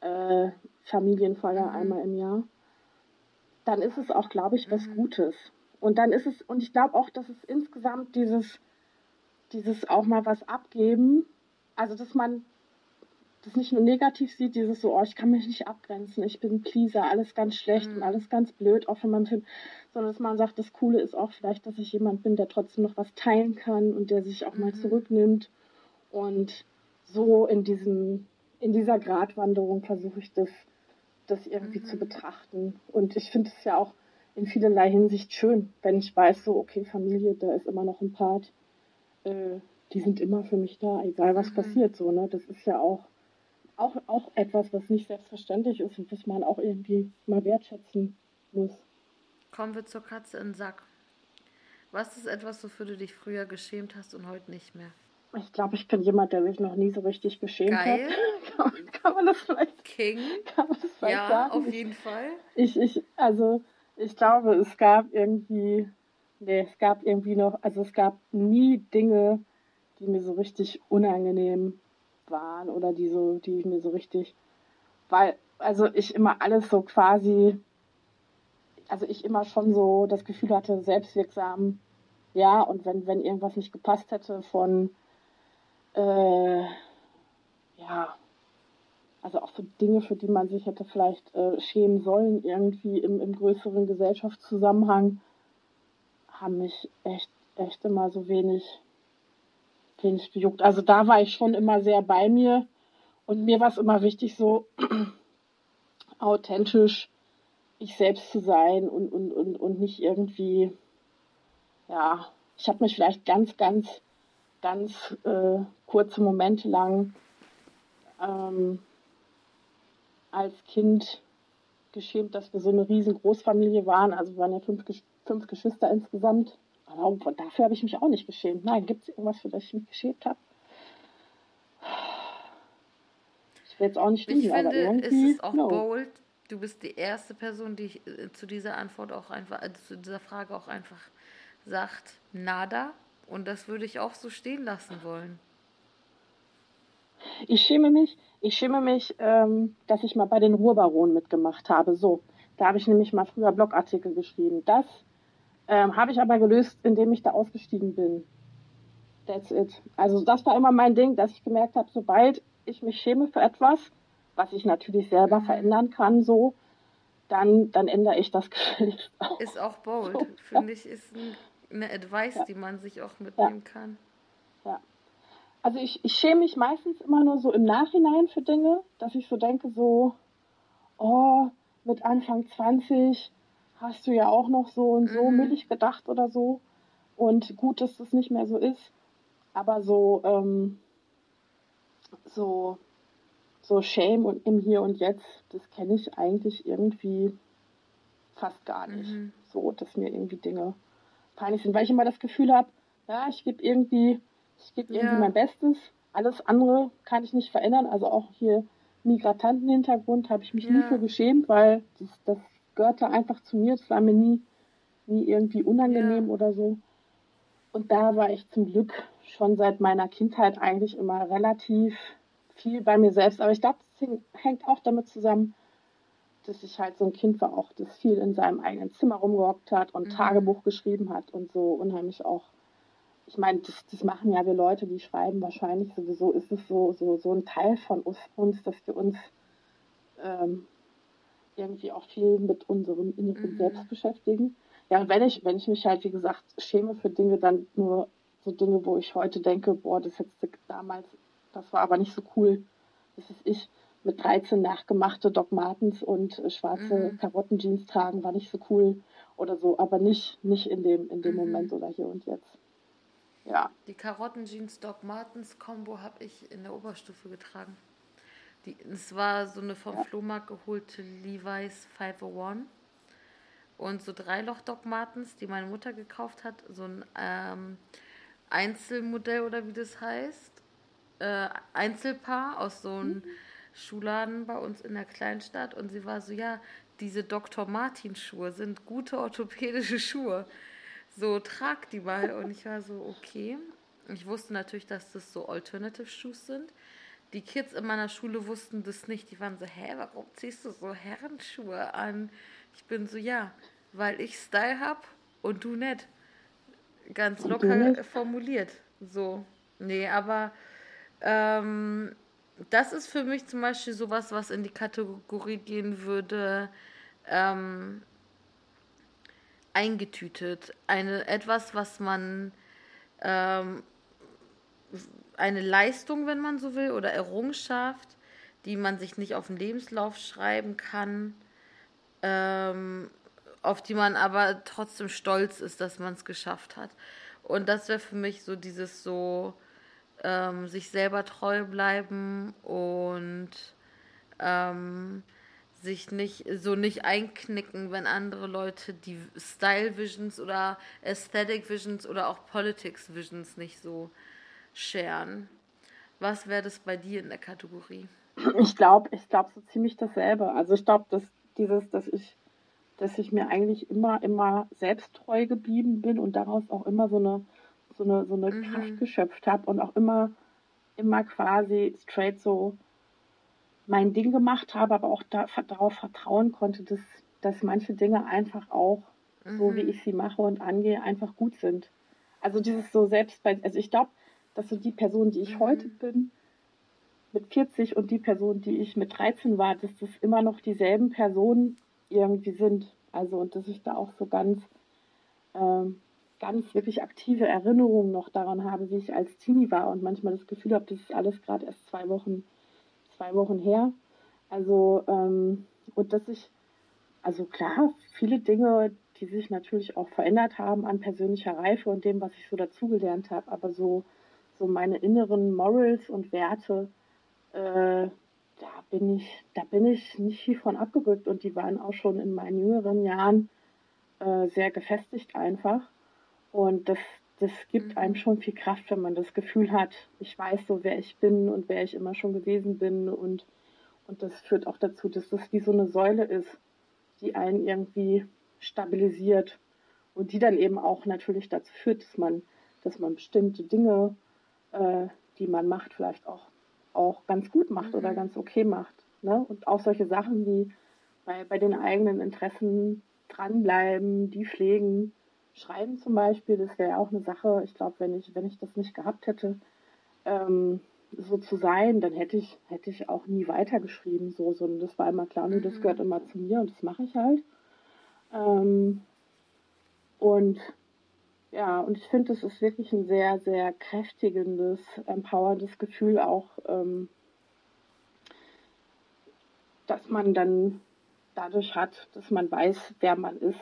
äh, Familienfeier mhm. einmal im Jahr. Dann ist es auch, glaube ich, was mhm. Gutes. Und dann ist es, und ich glaube auch, dass es insgesamt dieses, dieses auch mal was abgeben, also dass man das nicht nur negativ sieht, dieses so, oh, ich kann mich nicht abgrenzen, ich bin Pleaser, alles ganz schlecht mhm. und alles ganz blöd, auch wenn man Film, sondern dass man sagt, das Coole ist auch vielleicht, dass ich jemand bin, der trotzdem noch was teilen kann und der sich auch mhm. mal zurücknimmt. Und so in diesem, in dieser Gratwanderung versuche ich das, das irgendwie mhm. zu betrachten. Und ich finde es ja auch in vielerlei Hinsicht schön, wenn ich weiß, so, okay, Familie, da ist immer noch ein Part, äh, die sind immer für mich da, egal was mhm. passiert, so, ne? Das ist ja auch auch, auch etwas, was nicht selbstverständlich ist und was man auch irgendwie mal wertschätzen muss. Kommen wir zur Katze in den Sack. Was ist etwas, wofür du dich früher geschämt hast und heute nicht mehr? Ich glaube, ich bin jemand, der sich noch nie so richtig geschämt Geil. hat. *laughs* kann, kann, man das vielleicht? King. Kann man das vielleicht ja, sagen? auf jeden ich, Fall. Ich, ich, also, ich glaube, es gab irgendwie, nee, es gab irgendwie noch, also es gab nie Dinge, die mir so richtig unangenehm waren oder die so, die mir so richtig, weil, also ich immer alles so quasi, also ich immer schon so das Gefühl hatte, selbstwirksam, ja, und wenn, wenn irgendwas nicht gepasst hätte von, äh, ja, also auch so Dinge, für die man sich hätte vielleicht äh, schämen sollen, irgendwie im, im größeren Gesellschaftszusammenhang, haben mich echt, echt immer so wenig, wenig gejuckt. Also da war ich schon immer sehr bei mir und mir war es immer wichtig, so *clears throat* authentisch ich selbst zu sein und, und, und, und nicht irgendwie, ja, ich habe mich vielleicht ganz, ganz, ganz äh, kurze Momente lang ähm, als Kind geschämt, dass wir so eine riesen Großfamilie waren. Also wir waren ja fünf, fünf Geschwister insgesamt. Aber dafür habe ich mich auch nicht geschämt. Nein, gibt es irgendwas, für das ich mich geschämt habe? Ich will jetzt auch nicht lügen, aber irgendwie... Es ist auch no. bold. Du bist die erste Person, die ich äh, zu dieser Antwort auch einfach, also zu dieser Frage auch einfach sagt, nada. Und das würde ich auch so stehen lassen wollen. Ich schäme mich, ich schäme mich, ähm, dass ich mal bei den Ruhrbaronen mitgemacht habe. So, da habe ich nämlich mal früher Blogartikel geschrieben. Das ähm, habe ich aber gelöst, indem ich da ausgestiegen bin. That's it. Also das war immer mein Ding, dass ich gemerkt habe, sobald ich mich schäme für etwas, was ich natürlich selber verändern kann, so, dann, dann ändere ich das *laughs* auch. Ist auch bold, so, finde ja. ich, ist ein, eine Advice, ja. die man sich auch mitnehmen ja. kann. Ja also ich, ich schäme mich meistens immer nur so im Nachhinein für Dinge, dass ich so denke, so, oh, mit Anfang 20 hast du ja auch noch so und so mhm. millig gedacht oder so. Und gut, dass das nicht mehr so ist. Aber so, ähm, so, so Shame und im Hier und Jetzt, das kenne ich eigentlich irgendwie fast gar nicht. Mhm. So, dass mir irgendwie Dinge peinlich sind, weil ich immer das Gefühl habe, ja, ich gebe irgendwie ich gebe irgendwie ja. mein Bestes. Alles andere kann ich nicht verändern. Also auch hier Migrantenhintergrund habe ich mich ja. nie für geschämt, weil das, das gehörte einfach zu mir. Es war mir nie, nie irgendwie unangenehm ja. oder so. Und da war ich zum Glück schon seit meiner Kindheit eigentlich immer relativ viel bei mir selbst. Aber ich glaube, das hängt auch damit zusammen, dass ich halt so ein Kind war, auch das viel in seinem eigenen Zimmer rumgehockt hat und mhm. Tagebuch geschrieben hat und so unheimlich auch ich meine, das, das, machen ja wir Leute, die schreiben wahrscheinlich sowieso, ist es so, so, so ein Teil von uns, dass wir uns ähm, irgendwie auch viel mit unserem inneren mhm. Selbst beschäftigen. Ja, und wenn ich, wenn ich mich halt, wie gesagt, schäme für Dinge, dann nur so Dinge, wo ich heute denke, boah, das hättest damals, das war aber nicht so cool. Das ist ich mit 13 nachgemachte Doc Martens und äh, schwarze mhm. Karottenjeans tragen, war nicht so cool oder so, aber nicht, nicht in dem, in dem mhm. Moment oder hier und jetzt. Ja. Die Karotten-Jeans Doc Martens Combo habe ich in der Oberstufe getragen. Die, es war so eine vom. Flohmarkt geholte Levi's 501 und so drei Loch Doc Martens, die meine Mutter gekauft hat. So ein ähm, Einzelmodell oder wie das heißt. Äh, Einzelpaar aus so einem mhm. Schuhladen bei uns in der Kleinstadt. Und sie war so, ja, diese Dr. Martin Schuhe sind gute orthopädische Schuhe so, trag die mal. Und ich war so, okay. Ich wusste natürlich, dass das so Alternative Shoes sind. Die Kids in meiner Schule wussten das nicht. Die waren so, hä, warum ziehst du so Herrenschuhe an? Ich bin so, ja, weil ich Style hab und du nicht. Ganz locker formuliert. So. Nee, aber ähm, das ist für mich zum Beispiel sowas, was in die Kategorie gehen würde, ähm, eingetütet. Eine, etwas, was man ähm, eine Leistung, wenn man so will, oder Errungenschaft, die man sich nicht auf den Lebenslauf schreiben kann, ähm, auf die man aber trotzdem stolz ist, dass man es geschafft hat. Und das wäre für mich so dieses so ähm, sich selber treu bleiben und ähm, sich nicht so nicht einknicken, wenn andere Leute die Style Visions oder Aesthetic Visions oder auch Politics Visions nicht so scheren. Was wäre das bei dir in der Kategorie? Ich glaube, ich glaube so ziemlich dasselbe. Also ich glaube, dass dieses, dass ich, dass ich mir eigentlich immer, immer selbst treu geblieben bin und daraus auch immer so eine, so eine, so eine mhm. Kraft geschöpft habe und auch immer, immer quasi straight so mein Ding gemacht habe, aber auch da, darauf vertrauen konnte, dass, dass manche Dinge einfach auch, mhm. so wie mhm. ich sie mache und angehe, einfach gut sind. Also dieses so selbst bei, also ich glaube, dass so die Person, die ich mhm. heute bin, mit 40 und die Person, die ich mit 13 war, dass das immer noch dieselben Personen irgendwie sind. Also und dass ich da auch so ganz, ähm, ganz wirklich aktive Erinnerungen noch daran habe, wie ich als Teenie war und manchmal das Gefühl habe, das ist alles gerade erst zwei Wochen, zwei Wochen her. Also ähm, und dass ich, also klar, viele Dinge, die sich natürlich auch verändert haben an persönlicher Reife und dem, was ich so dazugelernt habe, aber so, so meine inneren Morals und Werte, äh, da bin ich, da bin ich nicht viel von abgerückt und die waren auch schon in meinen jüngeren Jahren äh, sehr gefestigt einfach. Und das, das gibt mhm. einem schon viel Kraft, wenn man das Gefühl hat, ich weiß so, wer ich bin und wer ich immer schon gewesen bin. Und, und das führt auch dazu, dass das wie so eine Säule ist, die einen irgendwie stabilisiert und die dann eben auch natürlich dazu führt, dass man, dass man bestimmte Dinge, äh, die man macht, vielleicht auch auch ganz gut macht mhm. oder ganz okay macht. Ne? Und auch solche Sachen wie bei, bei den eigenen Interessen dranbleiben, die pflegen, schreiben zum Beispiel, das wäre auch eine Sache, ich glaube, wenn ich, wenn ich das nicht gehabt hätte, ähm, so zu sein, dann hätte ich, hätte ich auch nie weitergeschrieben, so, sondern das war immer klar, nur das mhm. gehört immer zu mir und das mache ich halt. Ähm, und ja, und ich finde, es ist wirklich ein sehr, sehr kräftigendes, empowerndes Gefühl auch, ähm, dass man dann dadurch hat, dass man weiß, wer man ist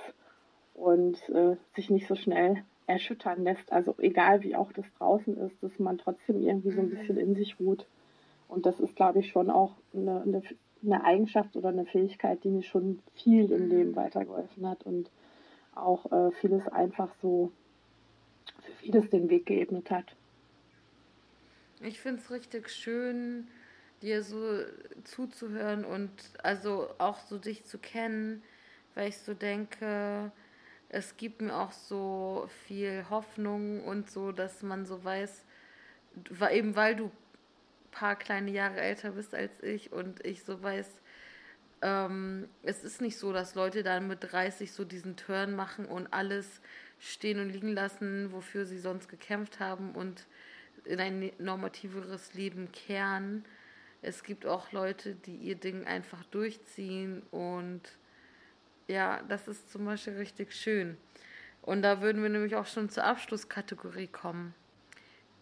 und äh, sich nicht so schnell erschüttern lässt. Also egal wie auch das draußen ist, dass man trotzdem irgendwie so ein mhm. bisschen in sich ruht. Und das ist, glaube ich, schon auch eine, eine, eine Eigenschaft oder eine Fähigkeit, die mir schon viel im Leben mhm. weitergeholfen hat und auch äh, vieles einfach so vieles den Weg geebnet hat. Ich finde es richtig schön, dir so zuzuhören und also auch so dich zu kennen, weil ich so denke, es gibt mir auch so viel Hoffnung und so, dass man so weiß, eben weil du ein paar kleine Jahre älter bist als ich und ich so weiß, ähm, es ist nicht so, dass Leute dann mit 30 so diesen Turn machen und alles stehen und liegen lassen, wofür sie sonst gekämpft haben und in ein normativeres Leben kehren. Es gibt auch Leute, die ihr Ding einfach durchziehen und ja, das ist zum Beispiel richtig schön. Und da würden wir nämlich auch schon zur Abschlusskategorie kommen.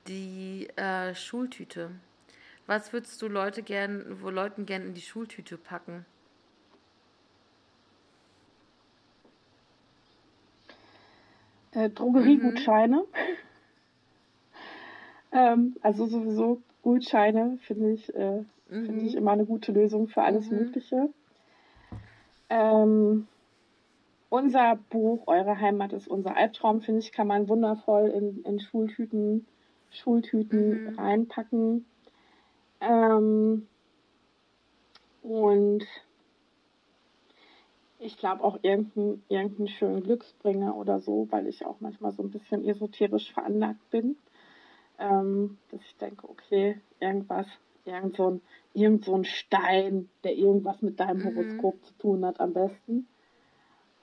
Die äh, Schultüte. Was würdest du Leute gern, wo Leuten gern in die Schultüte packen? Äh, Drogeriegutscheine. Mhm. *laughs* ähm, also sowieso Gutscheine finde ich, äh, mhm. finde ich immer eine gute Lösung für alles mhm. Mögliche. Ähm, unser Buch, Eure Heimat ist unser Albtraum, finde ich, kann man wundervoll in, in Schultüten, Schultüten mhm. reinpacken. Ähm, und ich glaube auch irgendeinen irgendein schönen Glücksbringer oder so, weil ich auch manchmal so ein bisschen esoterisch veranlagt bin. Ähm, dass ich denke, okay, irgendwas, irgend so, ein, irgend so ein Stein, der irgendwas mit deinem mhm. Horoskop zu tun hat, am besten.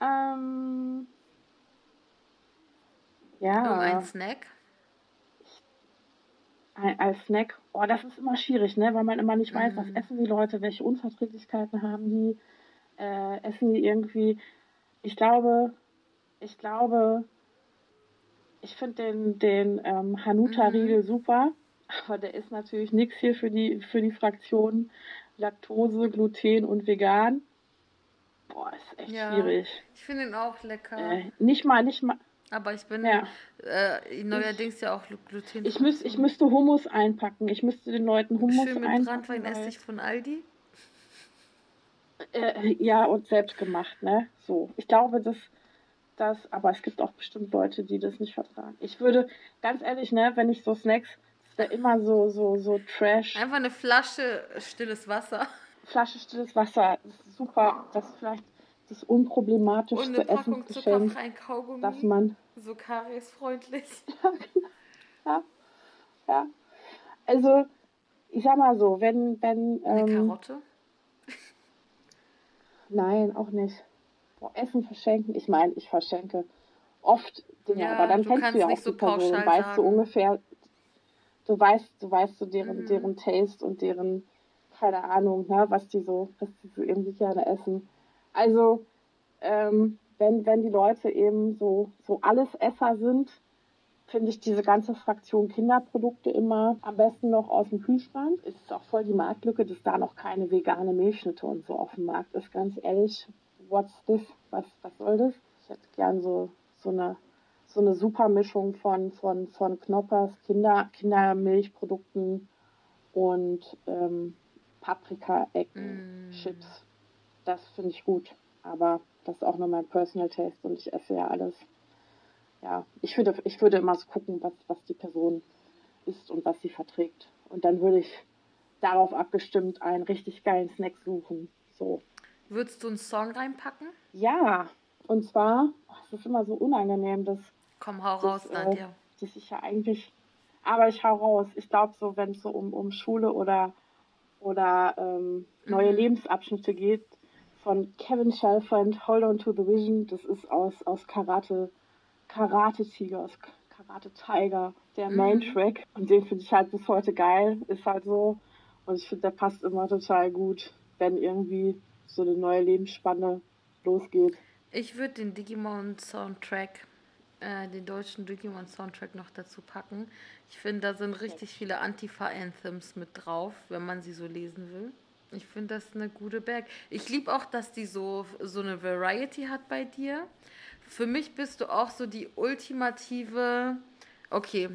Ähm, ja. Oh, ein Snack? Ein, ein, Snack, oh, das ist immer schwierig, ne? Weil man immer nicht weiß, mhm. was essen die Leute, welche Unverträglichkeiten haben die äh, essen die irgendwie. Ich glaube, ich glaube, ich finde den, den ähm, Hanuta-Riegel mhm. super, aber der ist natürlich nichts hier für die, für die Fraktion Laktose, Gluten und Vegan. Boah, ist echt ja, schwierig. Ich finde ihn auch lecker. Äh, nicht mal, nicht mal. Aber ich bin ja. äh, neuerdings ich, ja auch Gluten. Ich, müß, ich müsste Hummus einpacken. Ich müsste den Leuten Hummus Schön mit einpacken. Brandweinessig von Aldi. Äh, ja, und selbst gemacht, ne? So. Ich glaube, dass das, aber es gibt auch bestimmt Leute, die das nicht vertragen. Ich würde, ganz ehrlich, ne, wenn ich so Snacks, Es wäre immer so, so, so Trash. Einfach eine Flasche stilles Wasser. Flasche stilles Wasser. Das ist super. Das ist vielleicht das unproblematischste Essensgeschenk, dass man... So kariesfreundlich. *laughs* ja, ja. Also, ich sag mal so, wenn... wenn ähm, eine Karotte? Nein, auch nicht. Boah, Essen verschenken. Ich meine, ich verschenke oft Dinge, ja, aber dann kennst du ja auch die so Person, weißt sagen. du ungefähr, du weißt, du weißt so deren, mhm. deren Taste und deren, keine Ahnung, ne, was die so, was die so irgendwie gerne essen. Also, ähm, wenn, wenn die Leute eben so, so Allesesser sind, finde ich diese ganze Fraktion Kinderprodukte immer am besten noch aus dem Kühlschrank. Es ist auch voll die Marktlücke, dass da noch keine vegane Milchschnitte und so auf dem Markt ist. Ganz ehrlich, what's this? Was, was soll das? Ich hätte gern so, so eine so eine super Mischung von, von, von Knoppers, Kinder, Kindermilchprodukten und ähm, Paprika-Ecken, mm. Chips. Das finde ich gut. Aber das ist auch nur mein Personal Taste und ich esse ja alles. Ja, ich würde, ich würde immer so gucken, was, was die Person isst und was sie verträgt. Und dann würde ich darauf abgestimmt einen richtig geilen Snack suchen. So. Würdest du einen Song reinpacken? Ja, und zwar, es ist immer so unangenehm, das Komm, hau raus, das, Nadja. Äh, das ist ja eigentlich. Aber ich hau raus. Ich glaube, so, wenn es so um, um Schule oder, oder ähm, neue mhm. Lebensabschnitte geht, von Kevin Shelfand, Hold On to the Vision, das ist aus, aus Karate, Karate Tiger, aus Karate Tiger, der mhm. Main Track. Und den finde ich halt bis heute geil. Ist halt so. Und ich finde, der passt immer total gut, wenn irgendwie so eine neue Lebensspanne losgeht. Ich würde den Digimon Soundtrack äh, den deutschen Digimon-Soundtrack noch dazu packen. Ich finde, da sind richtig viele Antifa-Anthems mit drauf, wenn man sie so lesen will. Ich finde das eine gute Bag. Ich liebe auch, dass die so, so eine Variety hat bei dir. Für mich bist du auch so die ultimative, okay,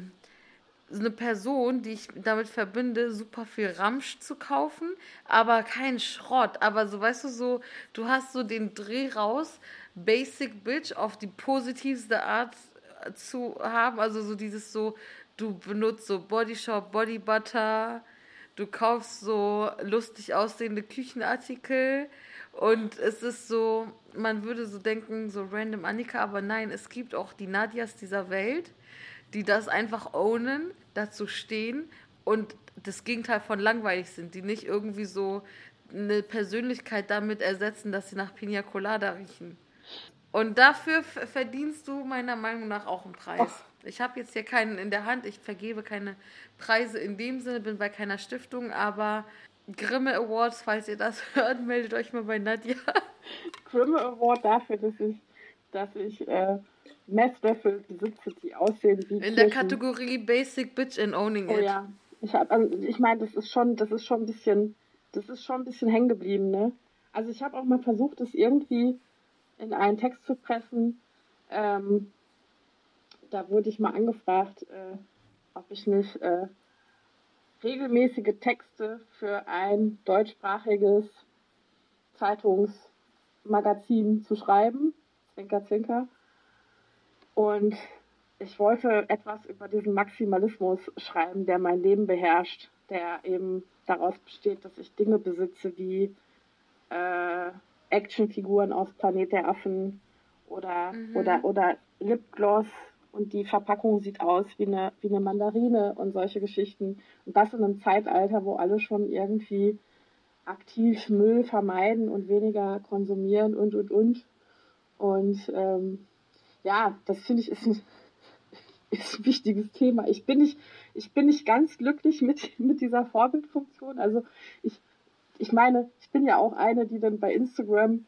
so eine Person, die ich damit verbinde, super viel Ramsch zu kaufen, aber kein Schrott. Aber so, weißt du, so, du hast so den Dreh raus, Basic Bitch auf die positivste Art zu haben. Also so dieses so, du benutzt so Body Shop, Body Butter, du kaufst so lustig aussehende Küchenartikel und es ist so, man würde so denken, so random Annika, aber nein, es gibt auch die Nadias dieser Welt, die das einfach ownen, dazu stehen und das Gegenteil von langweilig sind, die nicht irgendwie so eine Persönlichkeit damit ersetzen, dass sie nach Pina Colada riechen. Und dafür verdienst du meiner Meinung nach auch einen Preis. Oh. Ich habe jetzt hier keinen in der Hand, ich vergebe keine Preise in dem Sinne, bin bei keiner Stiftung, aber Grimme Awards, falls ihr das *laughs* hört, meldet euch mal bei Nadja. Grimme Award dafür, dass ich, dass ich äh, Messlöffel besitze, die aussehen wie. In Kirchen. der Kategorie Basic Bitch and Owning oh, It. Oh ja. Ich, also, ich meine, das ist schon, das ist schon ein bisschen, das ist schon ein bisschen hängen geblieben, ne? Also ich habe auch mal versucht, das irgendwie in einen Text zu pressen. Ähm, da wurde ich mal angefragt, äh, ob ich nicht äh, regelmäßige Texte für ein deutschsprachiges Zeitungsmagazin zu schreiben. Zwinker, zwinker. Und ich wollte etwas über diesen Maximalismus schreiben, der mein Leben beherrscht, der eben daraus besteht, dass ich Dinge besitze wie äh, Actionfiguren aus Planet der Affen oder, mhm. oder, oder Lipgloss und die Verpackung sieht aus wie eine, wie eine Mandarine und solche Geschichten. Und das in einem Zeitalter, wo alle schon irgendwie aktiv Müll vermeiden und weniger konsumieren und, und, und. Und ähm, ja, das finde ich ist ein, *laughs* ist ein wichtiges Thema. Ich bin nicht, ich bin nicht ganz glücklich mit, *laughs* mit dieser Vorbildfunktion. Also ich, ich meine, ich bin ja auch eine, die dann bei Instagram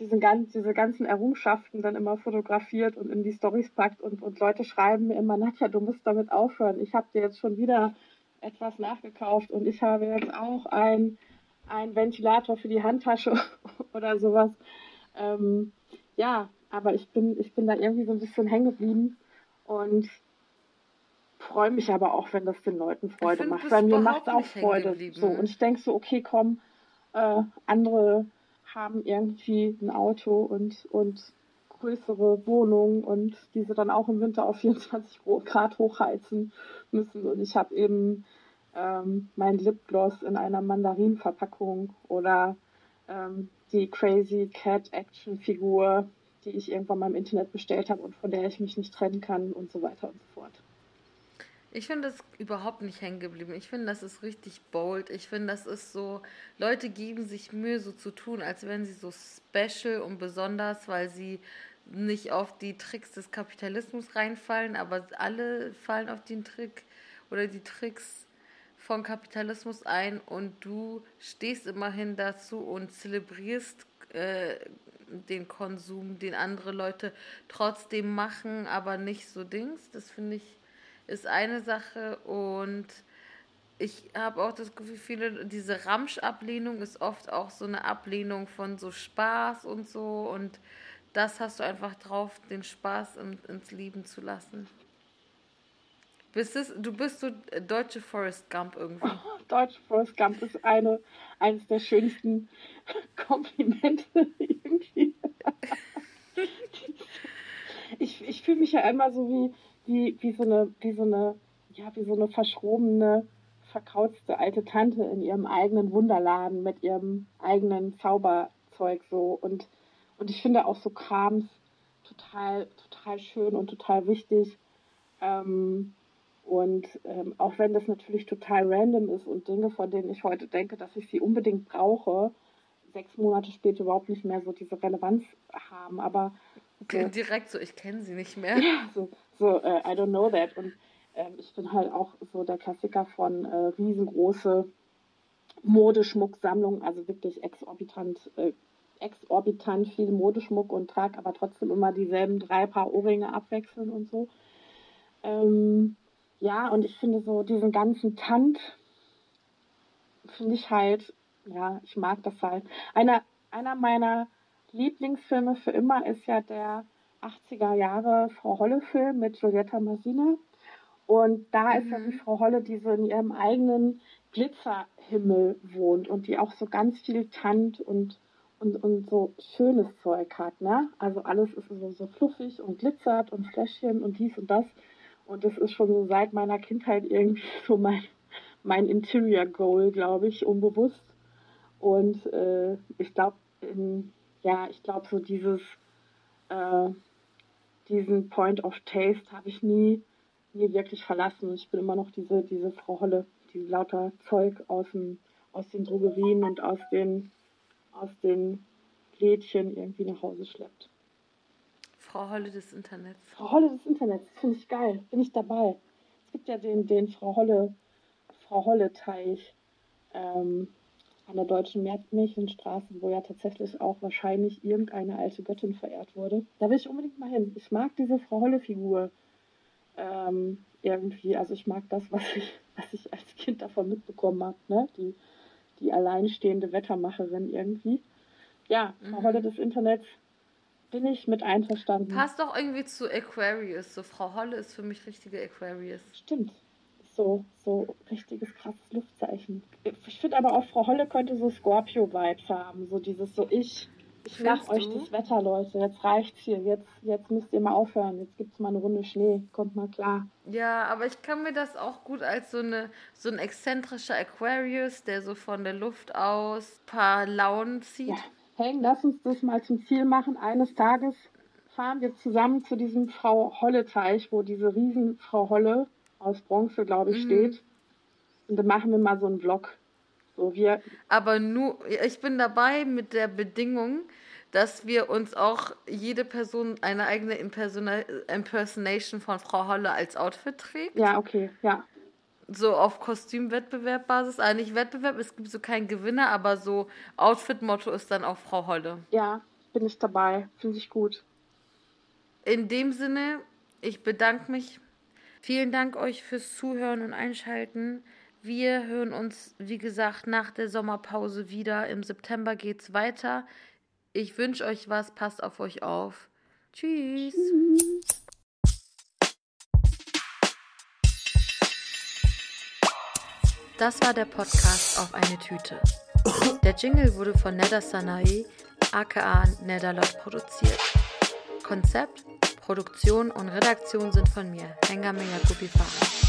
diesen, diese ganzen Errungenschaften dann immer fotografiert und in die Stories packt und, und Leute schreiben mir immer, Nadja, du musst damit aufhören. Ich habe dir jetzt schon wieder etwas nachgekauft und ich habe jetzt auch ein, ein Ventilator für die Handtasche *laughs* oder sowas. Ähm, ja, aber ich bin, ich bin da irgendwie so ein bisschen hängen geblieben und freue mich aber auch, wenn das den Leuten Freude macht. Bei mir macht es auch Freude. So, und ich denke so, okay, komm, äh, andere haben irgendwie ein Auto und, und größere Wohnung und diese dann auch im Winter auf *laughs* 24 Grad hochheizen müssen. Und ich habe eben ähm, mein Lipgloss in einer Mandarinverpackung oder ähm, die Crazy Cat Action Figur, die ich irgendwann mal im Internet bestellt habe und von der ich mich nicht trennen kann und so weiter und so fort. Ich finde das überhaupt nicht hängen geblieben. Ich finde, das ist richtig bold. Ich finde, das ist so, Leute geben sich Mühe, so zu tun, als wären sie so special und besonders, weil sie nicht auf die Tricks des Kapitalismus reinfallen, aber alle fallen auf den Trick oder die Tricks von Kapitalismus ein und du stehst immerhin dazu und zelebrierst äh, den Konsum, den andere Leute trotzdem machen, aber nicht so Dings. Das finde ich ist eine Sache und ich habe auch das Gefühl, viele, diese Ramsch-Ablehnung ist oft auch so eine Ablehnung von so Spaß und so und das hast du einfach drauf, den Spaß in, ins Leben zu lassen. Bist es, du bist so deutsche Forrest Gump irgendwie. Oh, *laughs* deutsche Forrest Gump ist eine, eines der schönsten *laughs* Komplimente irgendwie. *laughs* ich ich fühle mich ja immer so wie, wie, wie so eine, wie so eine, ja, wie so eine verschrobene, verkauzte alte Tante in ihrem eigenen Wunderladen mit ihrem eigenen Zauberzeug so und und ich finde auch so Krams total total schön und total wichtig ähm, und ähm, auch wenn das natürlich total random ist und Dinge, von denen ich heute denke, dass ich sie unbedingt brauche, sechs Monate später überhaupt nicht mehr so diese Relevanz haben. Aber so, direkt so, ich kenne sie nicht mehr. *laughs* Ja, so, so uh, I don't know that. Und ähm, ich bin halt auch so der Klassiker von äh, riesengroße Modeschmucksammlung, also wirklich exorbitant, äh, exorbitant viel Modeschmuck und trage aber trotzdem immer dieselben drei Paar Ohrringe abwechseln und so. Ähm, ja, und ich finde so diesen ganzen Tant, finde ich halt, ja, ich mag das halt. Einer, einer meiner Lieblingsfilme für immer ist ja der 80er Jahre Frau Holle-Film mit Giulietta Masina. Und da ist ja die mhm. Frau Holle, die so in ihrem eigenen Glitzerhimmel wohnt und die auch so ganz viel Tant und, und, und so schönes Zeug hat, ne? Also alles ist so, so fluffig und glitzert und Fläschchen und dies und das. Und das ist schon so seit meiner Kindheit irgendwie *laughs* so mein, mein Interior Goal, glaube ich, unbewusst. Und äh, ich glaube, ja, ich glaube, so dieses, äh, diesen Point of Taste habe ich nie, nie wirklich verlassen. Ich bin immer noch diese, diese Frau Holle, die lauter Zeug aus, dem, aus den Drogerien und aus den, aus den Lädchen irgendwie nach Hause schleppt. Frau Holle des Internets. Frau Holle des Internets, finde ich geil. Bin ich dabei. Es gibt ja den, den Frau Holle, Frau Holle Teich ähm, an der deutschen Märchenstraße, wo ja tatsächlich auch wahrscheinlich irgendeine alte Göttin verehrt wurde. Da will ich unbedingt mal hin. Ich mag diese Frau Holle Figur ähm, irgendwie. Also ich mag das, *laughs* was ich, was ich als Kind davon mitbekommen habe. Ne? Die, die alleinstehende Wettermacherin irgendwie. Ja, Frau mhm. Holle des Internets bin ich mit einverstanden. Passt doch irgendwie zu Aquarius. So, Frau Holle ist für mich richtige Aquarius. Stimmt. So, so richtiges krasses Luftzeichen. Ich finde aber auch, Frau Holle könnte so Scorpio-Vibes haben. So dieses so, ich, ich mach euch das Wetter, Leute. Jetzt reicht's hier. Jetzt, jetzt müsst ihr mal aufhören. Jetzt gibt's mal eine Runde Schnee. Kommt mal klar. Ja, aber ich kann mir das auch gut als so eine so ein exzentrischer Aquarius, der so von der Luft aus paar Launen zieht. Ja hey, lass uns das mal zum Ziel machen. Eines Tages fahren wir zusammen zu diesem Frau Holle-Teich, wo diese riesen Frau Holle aus Bronze, glaube ich, mhm. steht. Und dann machen wir mal so einen Vlog. So, wir Aber nur, ich bin dabei mit der Bedingung, dass wir uns auch jede Person eine eigene Impersonation von Frau Holle als Outfit trägt. Ja, okay, ja so auf Kostümwettbewerbbasis, eigentlich Wettbewerb, es gibt so keinen Gewinner, aber so Outfit-Motto ist dann auch Frau Holle. Ja, bin ich dabei, finde ich gut. In dem Sinne, ich bedanke mich. Vielen Dank euch fürs Zuhören und Einschalten. Wir hören uns, wie gesagt, nach der Sommerpause wieder. Im September geht's weiter. Ich wünsche euch was, passt auf euch auf. Tschüss. Tschüss. Das war der Podcast auf eine Tüte. Der Jingle wurde von Neda Sanae, aka Nedalot, produziert. Konzept, Produktion und Redaktion sind von mir, Hengame Yakubi Farah.